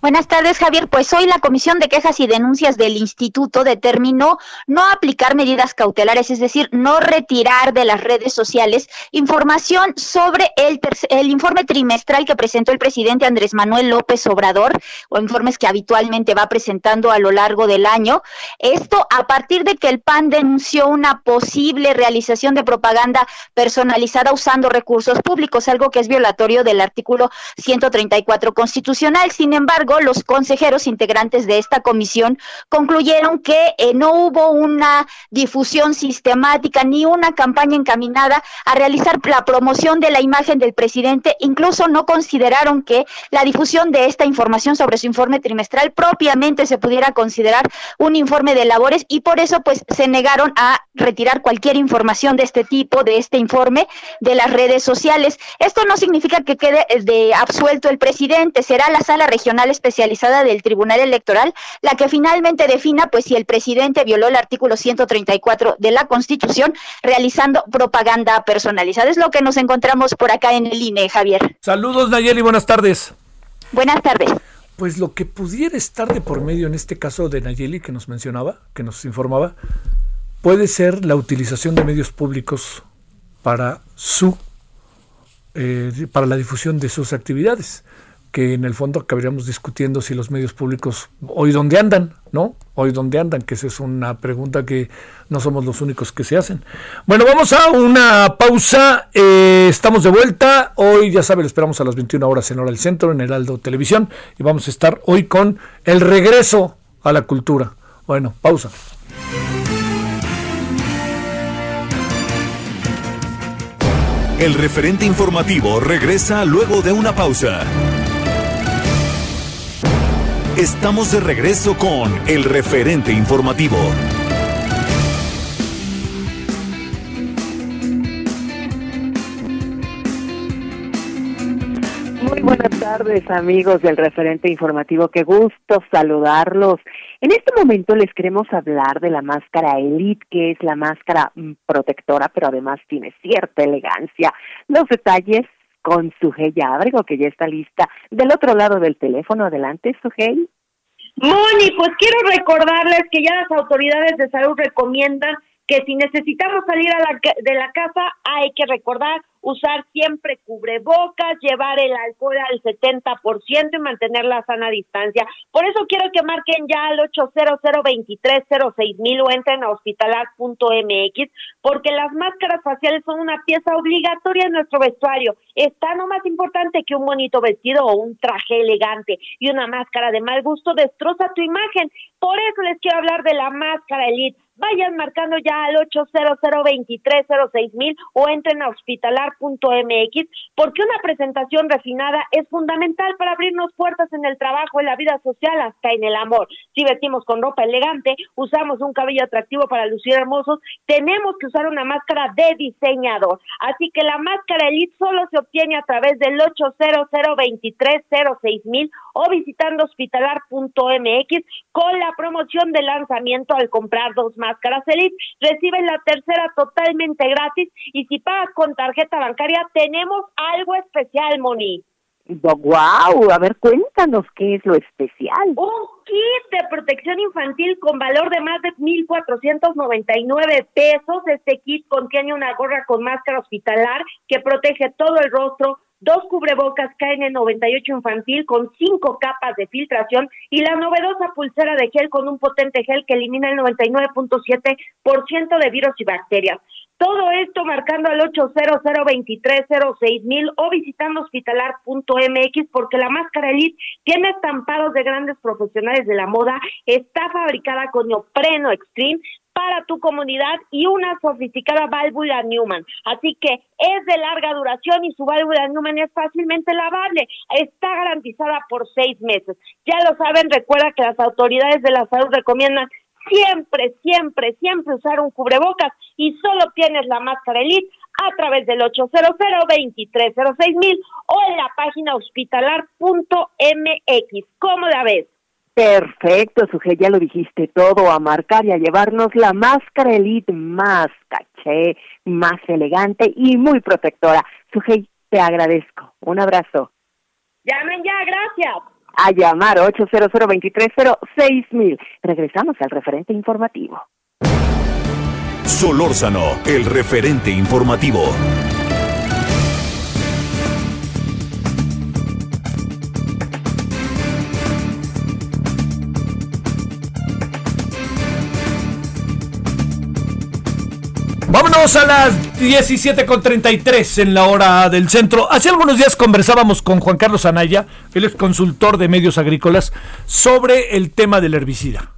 Buenas tardes, Javier. Pues hoy la Comisión de Quejas y Denuncias del Instituto determinó no aplicar medidas cautelares, es decir, no retirar de las redes sociales información sobre el, el informe trimestral que presentó el presidente Andrés Manuel López Obrador, o informes que habitualmente va presentando a lo largo del año. Esto a partir de que el PAN denunció una posible realización de propaganda personalizada usando recursos públicos, algo que es violatorio del artículo 134 constitucional. Sin embargo, los consejeros integrantes de esta comisión concluyeron que eh, no hubo una difusión sistemática ni una campaña encaminada a realizar la promoción de la imagen del presidente. Incluso no consideraron que la difusión de esta información sobre su informe trimestral propiamente se pudiera considerar un informe de labores y por eso pues se negaron a retirar cualquier información de este tipo, de este informe de las redes sociales. Esto no significa que quede eh, absuelto el presidente, será la sala regional especializada del Tribunal Electoral la que finalmente defina pues si el presidente violó el artículo 134 de la Constitución realizando propaganda personalizada. Es lo que nos encontramos por acá en el INE, Javier. Saludos Nayeli, buenas tardes. Buenas tardes. Pues lo que pudiera estar de por medio en este caso de Nayeli que nos mencionaba, que nos informaba, puede ser la utilización de medios públicos para su eh, para la difusión de sus actividades que en el fondo acabaríamos discutiendo si los medios públicos hoy dónde andan, ¿no? Hoy dónde andan, que esa es una pregunta que no somos los únicos que se hacen. Bueno, vamos a una pausa, eh, estamos de vuelta, hoy ya saben, lo esperamos a las 21 horas en Hora del Centro, en Heraldo Televisión, y vamos a estar hoy con el regreso a la cultura. Bueno, pausa. El referente informativo regresa luego de una pausa. Estamos de regreso con el referente informativo. Muy buenas tardes amigos del referente informativo, qué gusto saludarlos. En este momento les queremos hablar de la máscara Elite, que es la máscara mm, protectora, pero además tiene cierta elegancia. Los detalles con Sujei Ábrego, que ya está lista del otro lado del teléfono. Adelante, Sujei. Moni, pues quiero recordarles que ya las autoridades de salud recomiendan que si necesitamos salir a la, de la casa hay que recordar usar siempre cubrebocas, llevar el alcohol al 70% y mantener la sana distancia. Por eso quiero que marquen ya al 800 mil o entren a hospitalar.mx porque las máscaras faciales son una pieza obligatoria en nuestro vestuario. Está no más importante que un bonito vestido o un traje elegante y una máscara de mal gusto destroza tu imagen. Por eso les quiero hablar de la máscara Elite vayan marcando ya al 800 mil o entren a hospitalar.mx porque una presentación refinada es fundamental para abrirnos puertas en el trabajo, en la vida social, hasta en el amor. Si vestimos con ropa elegante, usamos un cabello atractivo para lucir hermosos, tenemos que usar una máscara de diseñador. Así que la máscara Elite solo se obtiene a través del 800 mil o visitando hospitalar.mx con la promoción de lanzamiento al comprar dos máscaras Elite. Reciben la tercera totalmente gratis y si pagas con tarjeta bancaria tenemos algo especial, Moni. Wow, a ver, cuéntanos qué es lo especial. Un kit de protección infantil con valor de más de 1.499 pesos. Este kit contiene una gorra con máscara hospitalar que protege todo el rostro, dos cubrebocas KN98 infantil con cinco capas de filtración y la novedosa pulsera de gel con un potente gel que elimina el 99.7% de virus y bacterias. Todo esto marcando al 800 mil o visitando hospitalar.mx porque la máscara Elite tiene estampados de grandes profesionales de la moda, está fabricada con neopreno extreme, para tu comunidad y una sofisticada válvula Newman. Así que es de larga duración y su válvula Newman es fácilmente lavable. Está garantizada por seis meses. Ya lo saben, recuerda que las autoridades de la salud recomiendan siempre, siempre, siempre usar un cubrebocas y solo tienes la máscara Elite a través del 800 mil o en la página hospitalar.mx. ¿Cómo la ves? Perfecto, Sujei, ya lo dijiste todo, a marcar y a llevarnos la máscara Elite más caché, más elegante y muy protectora. Sujei, te agradezco. Un abrazo. Llamen ya, gracias. a llamar 800 230 Regresamos al referente informativo. Solórzano, el referente informativo. Vámonos a las 17.33 en la hora del centro. Hace algunos días conversábamos con Juan Carlos Anaya, él es consultor de medios agrícolas, sobre el tema del herbicida,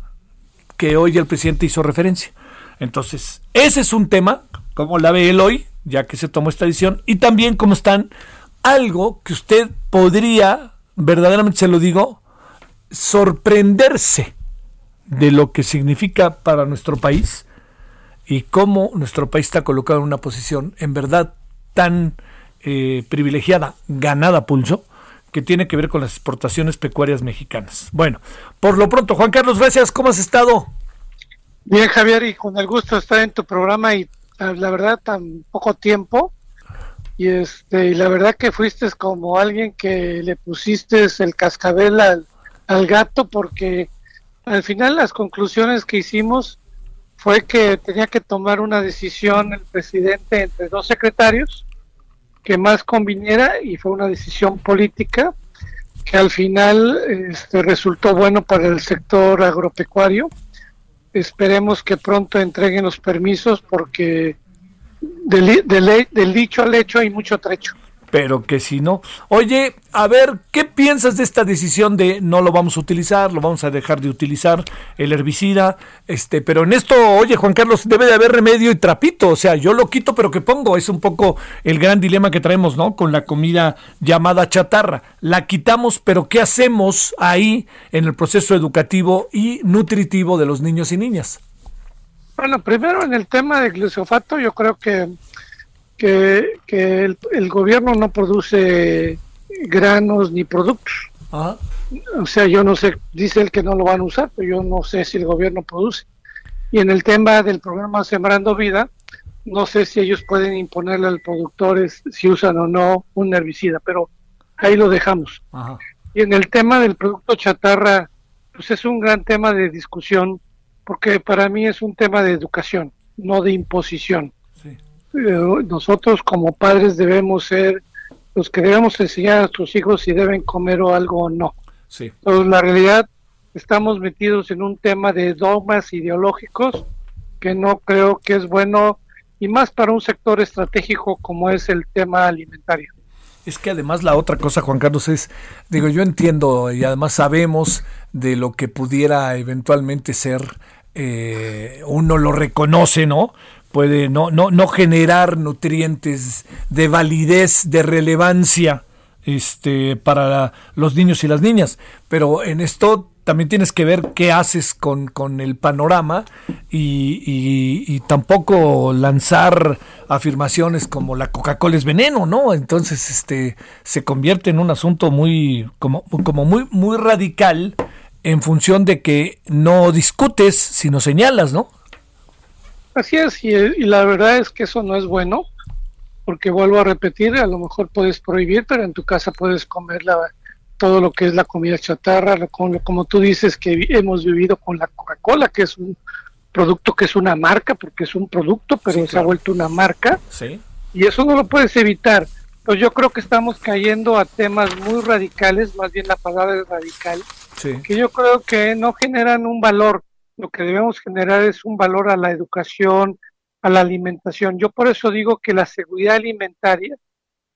que hoy el presidente hizo referencia. Entonces, ese es un tema, como la ve él hoy, ya que se tomó esta decisión, y también cómo están, algo que usted podría, verdaderamente se lo digo, sorprenderse de lo que significa para nuestro país y cómo nuestro país está colocado en una posición en verdad tan eh, privilegiada, ganada pulso, que tiene que ver con las exportaciones pecuarias mexicanas. Bueno, por lo pronto, Juan Carlos, gracias, ¿cómo has estado? Bien, Javier, y con el gusto de estar en tu programa y ah, la verdad tan poco tiempo. Y este, y la verdad que fuiste como alguien que le pusiste el cascabel al gato porque al final las conclusiones que hicimos fue que tenía que tomar una decisión el presidente entre dos secretarios que más conviniera y fue una decisión política que al final este, resultó bueno para el sector agropecuario. Esperemos que pronto entreguen los permisos porque del, del, del dicho al hecho hay mucho trecho pero que si no. Oye, a ver, ¿qué piensas de esta decisión de no lo vamos a utilizar, lo vamos a dejar de utilizar, el herbicida? Este, pero en esto, oye, Juan Carlos, debe de haber remedio y trapito, o sea, yo lo quito, pero que pongo, es un poco el gran dilema que traemos, ¿no? Con la comida llamada chatarra. La quitamos, pero ¿qué hacemos ahí en el proceso educativo y nutritivo de los niños y niñas? Bueno, primero en el tema de glifosato, yo creo que que, el, gobierno no produce granos ni productos. O sea, yo no sé, dice él que no lo van a usar, pero yo no sé si el gobierno produce. Y en el tema del programa Sembrando Vida, no sé si ellos pueden imponerle al productor si usan o no un herbicida, pero ahí lo dejamos. Y en el tema del producto chatarra, pues es un gran tema de discusión, porque para mí es un tema de educación, no de imposición nosotros como padres debemos ser los que debemos enseñar a nuestros hijos si deben comer o algo o no. Sí. Entonces, la realidad, estamos metidos en un tema de dogmas ideológicos que no creo que es bueno y más para un sector estratégico como es el tema alimentario. Es que además la otra cosa, Juan Carlos, es, digo, yo entiendo y además sabemos de lo que pudiera eventualmente ser, eh, uno lo reconoce, ¿no? Puede no, no, no generar nutrientes de validez, de relevancia este, para los niños y las niñas. Pero en esto también tienes que ver qué haces con, con el panorama y, y, tampoco lanzar afirmaciones como la Coca-Cola es veneno, ¿no? Entonces este, se convierte en un asunto muy, como, como muy, muy radical en función de que no discutes, sino señalas, ¿no? Así es, y, la verdad es que eso no es bueno, porque vuelvo a repetir, a lo mejor puedes prohibir, pero en tu casa puedes comer la, todo lo que es la comida chatarra, como, como tú dices que hemos vivido con la Coca-Cola, que es un producto que es una marca, porque es un producto, pero se ha vuelto una marca, sí. y eso no lo puedes evitar. Pues yo creo que estamos cayendo a temas muy radicales, más bien la palabra es radical, que yo creo que no generan un valor lo que debemos generar es un valor a la educación, a la alimentación. Yo por eso digo que la seguridad alimentaria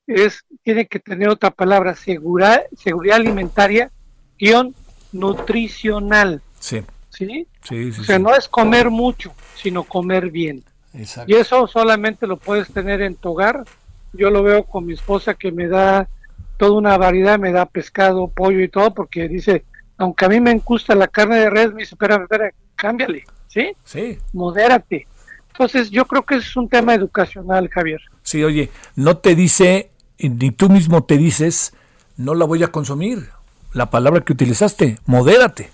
es tiene que tener otra palabra, seguridad, seguridad alimentaria guion nutricional. Sí. ¿Sí? Sí, sí, o sea, no es comer mucho, sino comer bien. Exacto. Y eso solamente lo puedes tener en tu hogar. Yo lo veo con mi esposa que me da toda una variedad, me da pescado, pollo y todo, porque dice, aunque a mí me gusta la carne de res, me dice, espera, espera, cámbiale, ¿sí? Sí. Modérate. Entonces, yo creo que es un tema educacional, Javier. Sí, oye, no te dice, ni tú mismo te dices, no la voy a consumir. La palabra que utilizaste, modérate.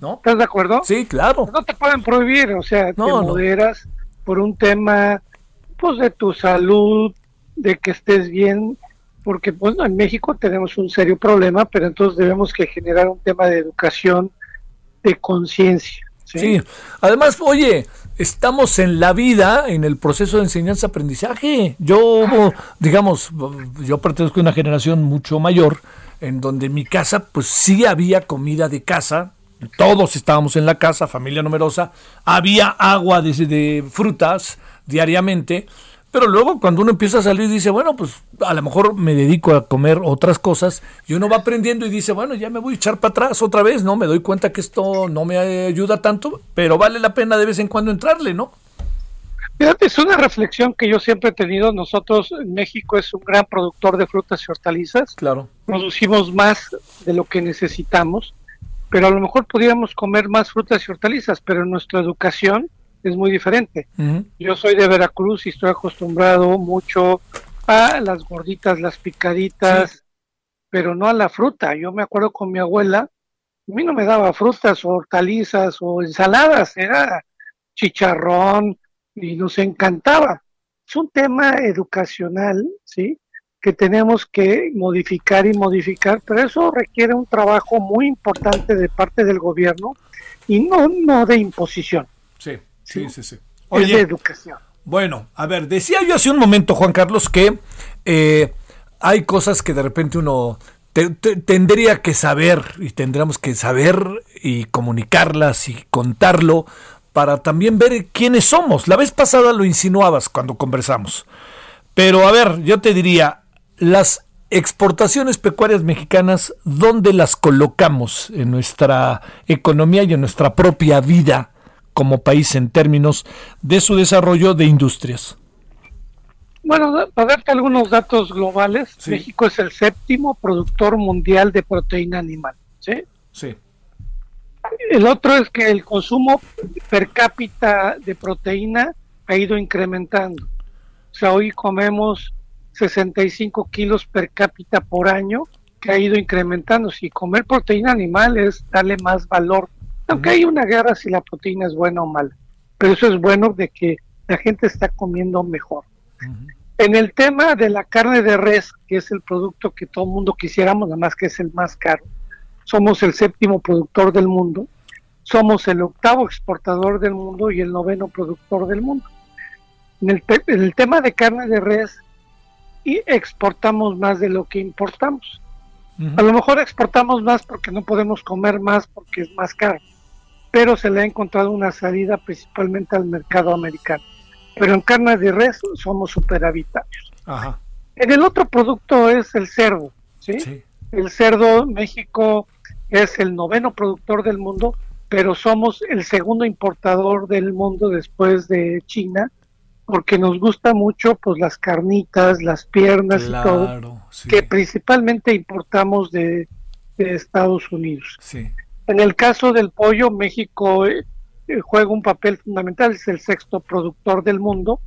¿No? ¿Estás de acuerdo? Sí, claro. No te pueden prohibir, o sea, te moderas por un tema, pues, de tu salud, de que estés bien, porque bueno, en México tenemos un serio problema, pero entonces debemos que generar un tema de educación, de conciencia. ¿sí? además, oye, estamos en la vida, en el proceso de enseñanza-aprendizaje. Yo, digamos, yo pertenezco a una generación mucho mayor, en donde en mi casa, pues sí había comida de casa, todos estábamos en la casa, familia numerosa, había agua de, de frutas diariamente, pero luego cuando uno empieza a salir dice, bueno, pues a lo mejor me dedico a comer otras cosas y uno va aprendiendo y dice, bueno, ya me voy a echar para atrás otra vez, ¿no? Me doy cuenta que esto no me ayuda tanto, pero vale la pena de vez en cuando entrarle, ¿no? Es una reflexión que yo siempre he tenido. Nosotros en México es un gran productor de frutas y hortalizas. Claro. Producimos más de lo que necesitamos, pero a lo mejor podríamos comer más frutas y hortalizas, pero en nuestra educación es muy diferente. Yo soy de Veracruz y estoy acostumbrado mucho a las gorditas, las picaditas, pero no a la fruta. Yo me acuerdo con mi abuela, a mí no me daba frutas o hortalizas o ensaladas, era chicharrón y nos encantaba. Es un tema educacional, ¿sí? que tenemos que modificar y modificar, pero eso requiere un trabajo muy importante de parte del gobierno y no, no de imposición. Sí. Sí, sí, sí. Oye, educación. Bueno, a ver, decía yo hace un momento, Juan Carlos, que eh, hay cosas que de repente uno tendría que saber y tendríamos que saber y comunicarlas y contarlo para también ver quiénes somos. La vez pasada lo insinuabas cuando conversamos. Pero a ver, yo te diría, las exportaciones pecuarias mexicanas, ¿dónde las colocamos en nuestra economía y en nuestra propia vida? Como país en términos de su desarrollo de industrias? Bueno, para darte algunos datos globales, México es el séptimo productor mundial de proteína animal. ¿sí? Sí. El otro es que el consumo per cápita de proteína ha ido incrementando. O sea, hoy comemos 65 kilos per cápita por año, que ha ido incrementando. Si comer proteína animal es darle más valor aunque hay una guerra si la proteína es buena o mala, pero eso es bueno de que la gente está comiendo mejor. En el tema de la carne de res, que es el producto que todo el mundo quisiéramos, nada más que es el más caro, somos el séptimo productor del mundo, somos el octavo exportador del mundo y el noveno productor del mundo. En el, en el tema de carne de res, y exportamos más de lo que importamos. A lo mejor exportamos más porque no podemos comer más porque es más caro pero se le ha encontrado una salida principalmente al mercado americano. Pero en carne de res somos superhabitarios. En el otro producto es el cerdo, ¿sí? El cerdo, México es el noveno productor del mundo, pero somos el segundo importador del mundo después de China, porque nos gusta mucho pues las carnitas, las piernas y todo, que principalmente importamos de, de Estados Unidos. Sí. En el caso del pollo, México eh, juega un papel fundamental, es el sexto productor del mundo,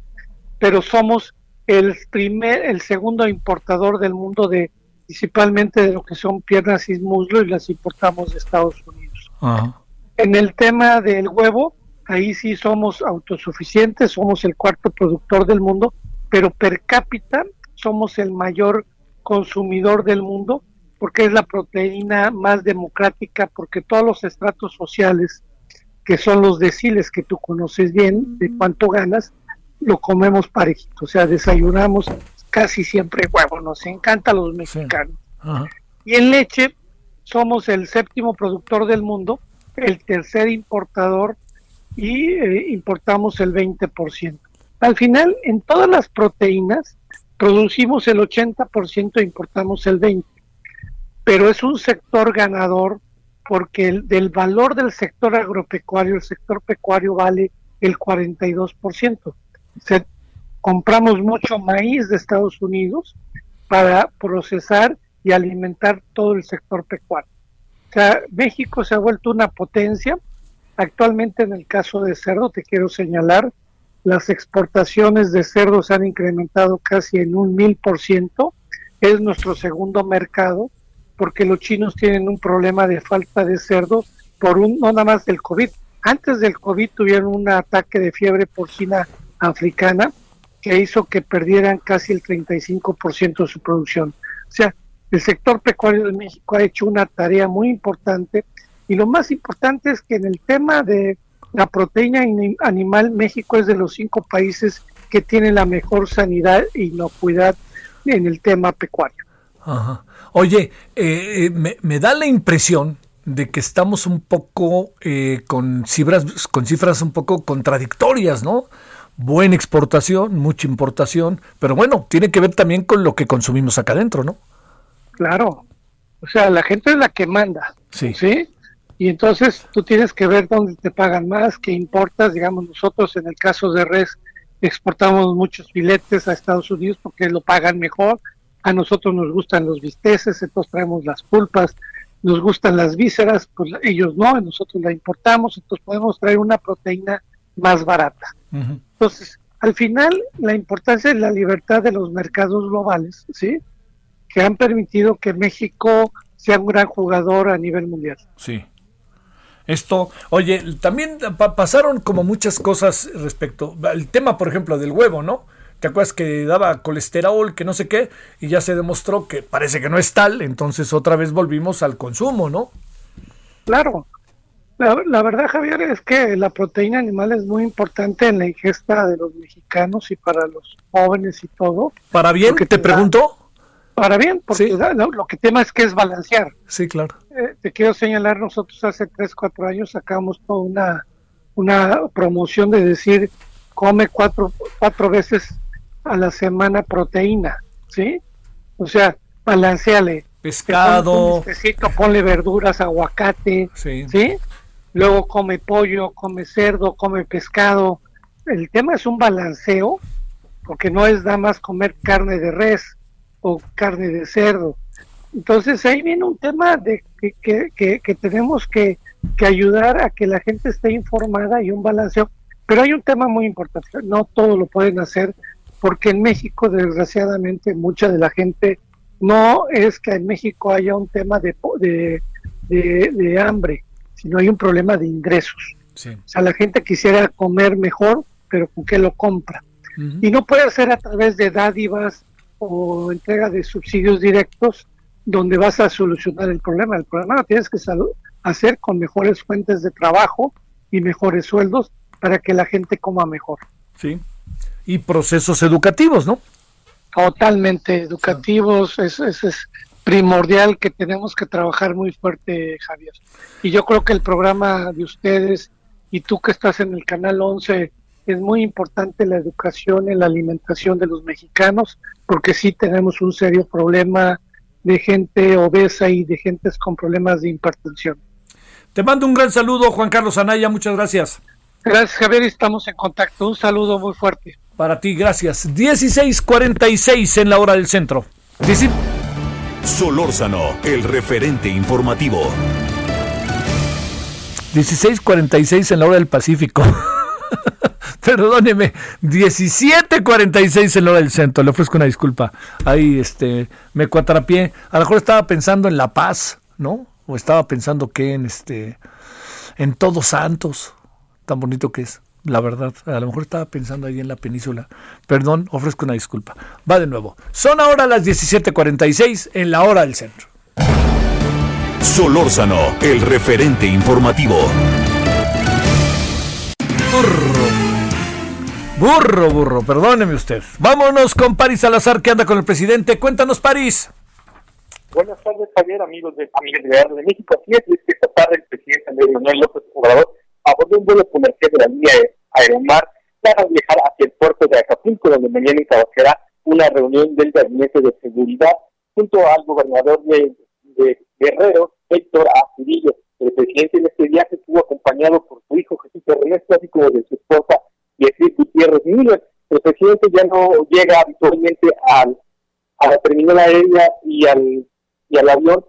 pero somos el primer, el segundo importador del mundo de principalmente de lo que son piernas y muslo y las importamos de Estados Unidos. En el tema del huevo, ahí sí somos autosuficientes, somos el cuarto productor del mundo, pero per cápita somos el mayor consumidor del mundo porque es la proteína más democrática, porque todos los estratos sociales, que son los deciles que tú conoces bien, de cuánto ganas, lo comemos parejito, o sea, desayunamos casi siempre huevo, nos encanta a los mexicanos. Y en leche somos el séptimo productor del mundo, el tercer importador y eh, importamos el 20%. Al final, en todas las proteínas, producimos el 80% e importamos el 20% pero es un sector ganador porque el, del valor del sector agropecuario, el sector pecuario vale el 42%. Se, compramos mucho maíz de Estados Unidos para procesar y alimentar todo el sector pecuario. O sea, México se ha vuelto una potencia. Actualmente en el caso de cerdo, te quiero señalar, las exportaciones de cerdo se han incrementado casi en un mil por ciento. Es nuestro segundo mercado porque los chinos tienen un problema de falta de cerdo por un, no nada más del COVID. Antes del COVID tuvieron un ataque de fiebre porcina africana que hizo que perdieran casi el 35% de su producción. O sea, el sector pecuario de México ha hecho una tarea muy importante y lo más importante es que en el tema de la proteína animal, México es de los cinco países que tienen la mejor sanidad e inocuidad en el tema pecuario. Ajá. Oye, eh, me, me, da la impresión de que estamos un poco eh, con cifras, con cifras un poco contradictorias, ¿no? Buena exportación, mucha importación, pero bueno, tiene que ver también con lo que consumimos acá adentro, ¿no? Claro. O sea, la gente es la que manda. Sí. ¿Sí? Y entonces tú tienes que ver dónde te pagan más, qué importas. Digamos, nosotros en el caso de Res exportamos muchos filetes a Estados Unidos porque lo pagan mejor. A nosotros nos gustan los bisteces, entonces traemos las pulpas. Nos gustan las vísceras, pues ellos no, nosotros la importamos, entonces podemos traer una proteína más barata. Entonces, al final, la importancia de la libertad de los mercados globales, ¿sí? Que han permitido que México sea un gran jugador a nivel mundial. Sí. Esto, oye, también pasaron como muchas cosas respecto al tema, por ejemplo, del huevo, ¿no? ¿Te acuerdas que daba colesterol, que no sé qué? Y ya se demostró que parece que no es tal, entonces otra vez volvimos al consumo, ¿no? Claro. La, verdad, Javier, es que la proteína animal es muy importante en la ingesta de los mexicanos y para los jóvenes y todo. ¿Para bien? ¿Te, te pregunto? para bien, porque lo que tema es que es balancear. Sí, claro. Eh, te quiero señalar, nosotros hace 3, 4 años sacamos toda una, una promoción de decir, come cuatro, cuatro veces a la semana proteína, ¿sí? O sea, balanceale. Pescado. Necesito, ponle verduras, aguacate, sí. ¿sí? Luego come pollo, come cerdo, come pescado. El tema es un balanceo, porque no es nada más comer carne de res, o carne de cerdo. Entonces ahí viene un tema de que, que, que, tenemos que, que, ayudar a que la gente esté informada y un balanceo. Pero hay un tema muy importante, no todo lo pueden hacer porque en México desgraciadamente mucha de la gente no es que en México haya un tema de, de, de, hambre, sino hay un problema de ingresos. O sea, la gente quisiera comer mejor, pero ¿con qué lo compra? Y no puede ser a través de dádivas, o entrega de subsidios directos donde vas a solucionar el problema. El problema lo tienes que hacer con mejores fuentes de trabajo y mejores sueldos para que la gente coma mejor. Sí. Y procesos educativos, ¿no? Totalmente educativos. Es, es, es primordial que tenemos que trabajar muy fuerte, Javier. Y yo creo que el programa de ustedes y tú que estás en el canal 11 es muy importante la educación en la alimentación de los mexicanos, porque sí tenemos un serio problema de gente obesa y de gentes con problemas de hipertensión. Te mando un gran saludo, Juan Carlos Anaya, muchas gracias. Gracias, Javier, estamos en contacto. Un saludo muy fuerte. Para ti, gracias. 16:46 en la hora del centro. Solórzano, el referente informativo. 16:46 en la hora del Pacífico. Perdóneme, 17.46 en la hora del centro, le ofrezco una disculpa. Ahí este, me cuatrapié. A lo mejor estaba pensando en La Paz, ¿no? O estaba pensando que en este en Todos Santos, tan bonito que es, la verdad. A lo mejor estaba pensando ahí en la península. Perdón, ofrezco una disculpa. Va de nuevo. Son ahora las 17.46 en la hora del centro. Solórzano, el referente informativo. Burro, burro, perdóneme usted. Vámonos con París Salazar, que anda con el presidente. Cuéntanos, París. Buenas tardes, Javier, amigos de Familia de, de México. Así es, que esta tarde el presidente Andrés Manuel López Obrador abordó un vuelo comercial de la línea Aeromar para viajar hacia el puerto de Acapulco, donde mañana encabezará una reunión del Gabinete de Seguridad junto al gobernador de, de Guerrero, Héctor Azurillo. El presidente en este viaje estuvo acompañado por su hijo Jesús Ernesto, así como de su esposa Beatriz Gutiérrez Müller. El presidente ya no llega habitualmente al, a la terminal aérea y al, y al avión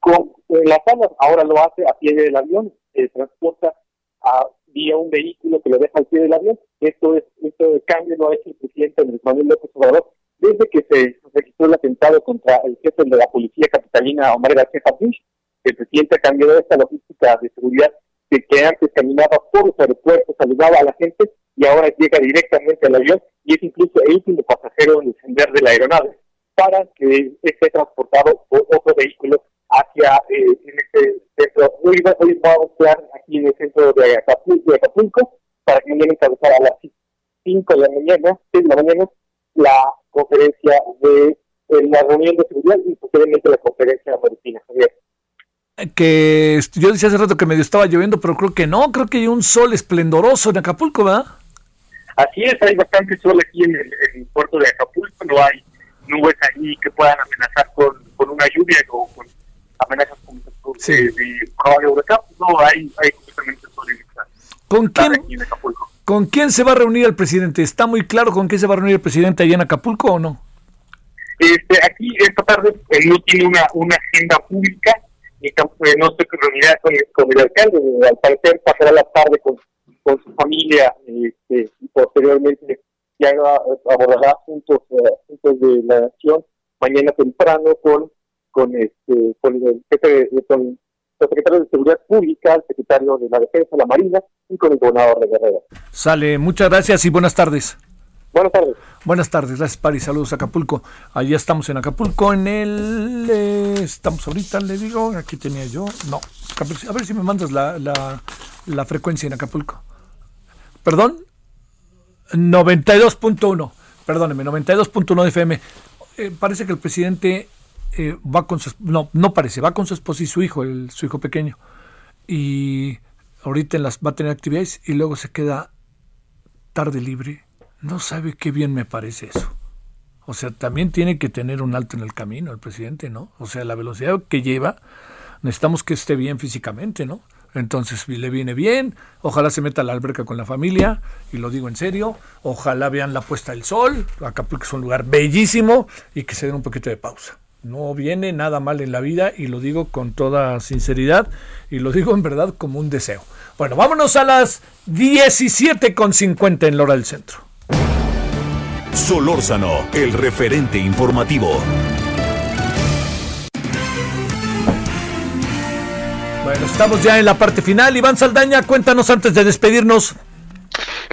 con las alas, ahora lo hace a pie del avión, se transporta a, vía un vehículo que lo deja al pie del avión. Esto es esto de cambio lo ha hecho el presidente Andrés Manuel López Obrador desde que se registró el atentado contra el jefe de la policía capitalina Omar García Bush. El presidente ha cambiado esta logística de seguridad que antes caminaba por los aeropuertos, saludaba a la gente y ahora llega directamente al avión y es incluso el último pasajero en descender de la aeronave para que esté transportado por otro vehículo hacia eh, en este centro. Hoy, hoy vamos a estar aquí en el centro de Acapulco, de Acapulco para que mañana encabezar a las 5 de la mañana, 6 de la mañana, la conferencia de eh, la reunión de seguridad y posteriormente la conferencia maritima. Que yo decía hace rato que medio estaba lloviendo, pero creo que no, creo que hay un sol esplendoroso en Acapulco, ¿verdad? Así es, hay bastante sol aquí en el, puerto de Acapulco, no hay nubes ahí que puedan amenazar con, con una lluvia o con amenazas con, sí. de, de huracán, no, hay, hay en ¿Con quién, ¿Con quién se va a reunir el presidente? ¿Está muy claro con quién se va a reunir el presidente allá en Acapulco o no? Este, aquí esta tarde no tiene una, una agenda pública, ni tampoco, no estoy reunida con, con el alcalde, al parecer pasará la tarde con con su familia este, y posteriormente ya abordará juntos, juntos de la nación mañana temprano con con este con el jefe con el secretario de Seguridad Pública, el secretario de la Defensa, la Marina y con el gobernador de Guerrero. Sale, muchas gracias y buenas tardes. Buenas tardes. Buenas tardes, gracias Pari, saludos a Acapulco. Allá estamos en Acapulco, en el... Eh, estamos ahorita, le digo, aquí tenía yo, no, a ver si me mandas la, la, la frecuencia en Acapulco. Perdón, 92.1, perdóneme, 92.1 de FM. Eh, parece que el presidente eh, va con su, no, no parece, va con su esposa y su hijo, el, su hijo pequeño. Y ahorita en las, va a tener actividades y luego se queda tarde libre. No sabe qué bien me parece eso. O sea, también tiene que tener un alto en el camino el presidente, ¿no? O sea, la velocidad que lleva, necesitamos que esté bien físicamente, ¿no? Entonces le viene bien, ojalá se meta a la alberca con la familia, y lo digo en serio, ojalá vean la puesta del sol, Acapulco es un lugar bellísimo y que se den un poquito de pausa. No viene nada mal en la vida y lo digo con toda sinceridad y lo digo en verdad como un deseo. Bueno, vámonos a las 17.50 en la hora del centro. Solórzano, el referente informativo. Bueno, estamos ya en la parte final. Iván Saldaña, cuéntanos antes de despedirnos.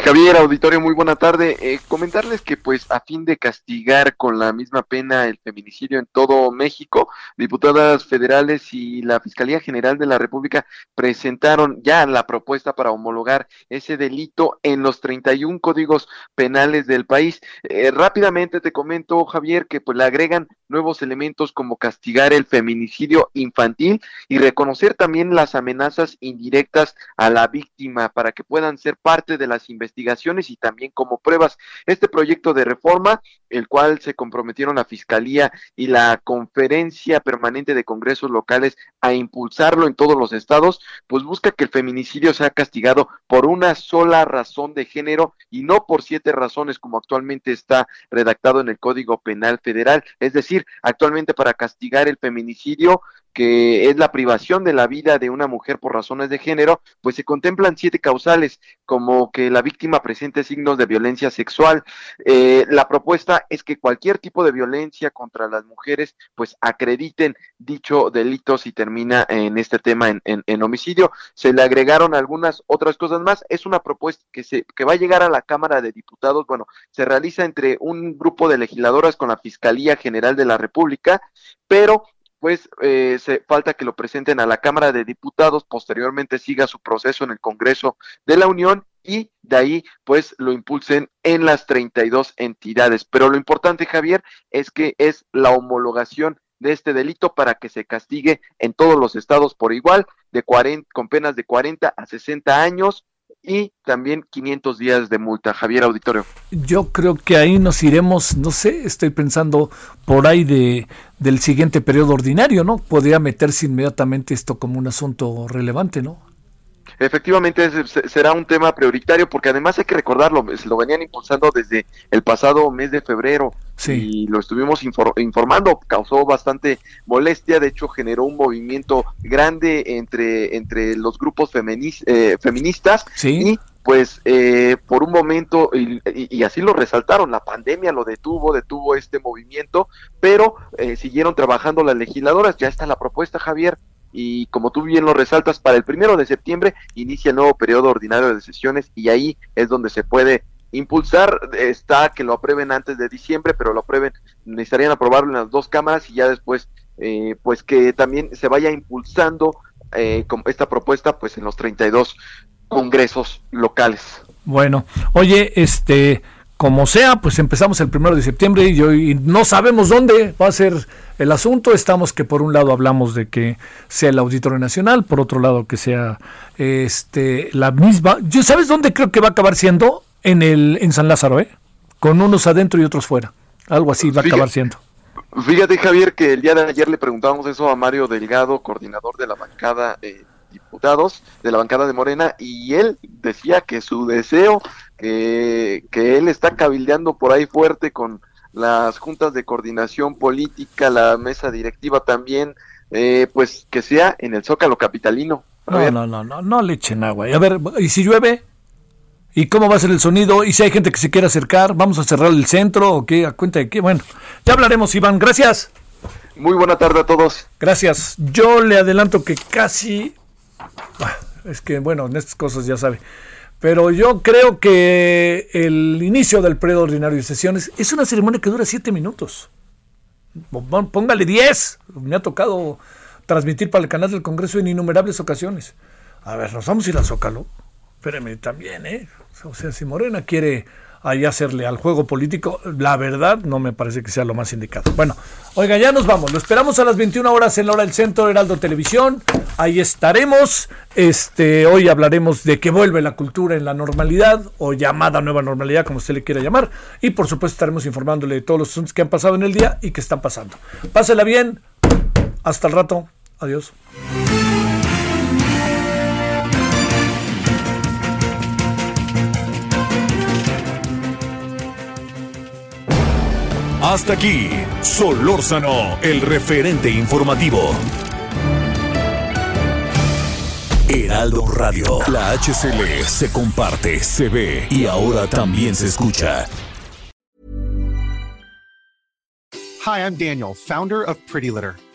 Javier, auditorio, muy buena tarde. Eh, comentarles que pues a fin de castigar con la misma pena el feminicidio en todo México, diputadas federales y la Fiscalía General de la República presentaron ya la propuesta para homologar ese delito en los 31 códigos penales del país. Eh, rápidamente te comento, Javier, que pues le agregan nuevos elementos como castigar el feminicidio infantil y reconocer también las amenazas indirectas a la víctima para que puedan ser parte de las investigaciones y también como pruebas. Este proyecto de reforma, el cual se comprometieron la Fiscalía y la Conferencia Permanente de Congresos Locales a impulsarlo en todos los estados, pues busca que el feminicidio sea castigado por una sola razón de género y no por siete razones como actualmente está redactado en el Código Penal Federal. Es decir, actualmente para castigar el feminicidio que es la privación de la vida de una mujer por razones de género, pues se contemplan siete causales, como que la víctima presente signos de violencia sexual. Eh, la propuesta es que cualquier tipo de violencia contra las mujeres, pues acrediten dicho delito si termina en este tema en, en, homicidio. Se le agregaron algunas otras cosas más. Es una propuesta que, se, que va a llegar a la Cámara de Diputados. Bueno, se realiza entre un grupo de legisladoras con la Fiscalía General de la República, pero pues eh, se falta que lo presenten a la Cámara de Diputados, posteriormente siga su proceso en el Congreso de la Unión y de ahí pues lo impulsen en las 32 entidades. Pero lo importante, Javier, es que es la homologación de este delito para que se castigue en todos los estados por igual, de 40, con penas de 40 a 60 años, y también 500 días de multa. Javier Auditorio. Yo creo que ahí nos iremos, no sé, estoy pensando por ahí de del siguiente periodo ordinario, ¿no? Podría meterse inmediatamente esto como un asunto relevante, ¿no? Efectivamente será un tema prioritario porque además hay que recordarlo, se lo venían impulsando desde el pasado mes de febrero y lo estuvimos informando, causó bastante molestia, de hecho generó un movimiento grande entre, entre los grupos eh, feministas y pues eh, por un momento, y, así lo resaltaron, la pandemia lo detuvo, detuvo este movimiento, pero eh, siguieron trabajando las legisladoras, ya está la propuesta, Javier, y como tú bien lo resaltas, para el primero de septiembre inicia el nuevo periodo ordinario de sesiones y ahí es donde se puede impulsar, está que lo aprueben antes de diciembre, pero lo aprueben, necesitarían aprobarlo en las dos cámaras y ya después, eh, pues que también se vaya impulsando eh, con esta propuesta, pues en los 32 congresos locales. Bueno, oye, este, como sea, pues empezamos el primero de septiembre y, hoy no sabemos dónde va a ser el asunto. Estamos que por un lado hablamos de que sea el Auditorio Nacional, por otro lado que sea este la misma. ¿Yo sabes dónde creo que va a acabar siendo? En el en San Lázaro, ¿eh? Con unos adentro y otros fuera. Algo así va a acabar siendo. Fíjate, Javier, que el día de ayer le preguntábamos eso a Mario Delgado, coordinador de la bancada eh, diputados de la bancada de Morena, y él decía que su deseo, que, que él está cabildeando por ahí fuerte con las juntas de coordinación política, la mesa directiva también, eh, pues que sea en el Zócalo Capitalino. no, no, no, no, no le echen agua. A ver, ¿y si llueve? ¿Y cómo va a ser el sonido? ¿Y si hay gente que se quiere acercar? ¿Vamos a cerrar el centro o qué? ¿A cuenta de qué? Bueno, ya hablaremos, Iván. Gracias. Muy buena tarde a todos. Gracias. Yo le adelanto que casi... Es que, bueno, en estas cosas ya sabe. Pero yo creo que el inicio del periodo ordinario de sesiones es una ceremonia que dura siete minutos. Póngale diez. Me ha tocado transmitir para el canal del Congreso en innumerables ocasiones. A ver, nos vamos a ir a Zócalo. Espéreme también, ¿eh? O sea, si Morena quiere ahí hacerle al juego político, la verdad no me parece que sea lo más indicado. Bueno, oiga, ya nos vamos. Lo esperamos a las 21 horas en la hora del centro Heraldo Televisión. Ahí estaremos. Este, hoy hablaremos de que vuelve la cultura en la normalidad o llamada nueva normalidad, como usted le quiera llamar. Y por supuesto estaremos informándole de todos los asuntos que han pasado en el día y que están pasando. Pásela bien. Hasta el rato. Adiós. Hasta aquí, Solórzano, el referente informativo. Heraldo Radio, la HCL se comparte, se ve y ahora también se escucha. Hi, I'm Daniel, founder of Pretty Litter.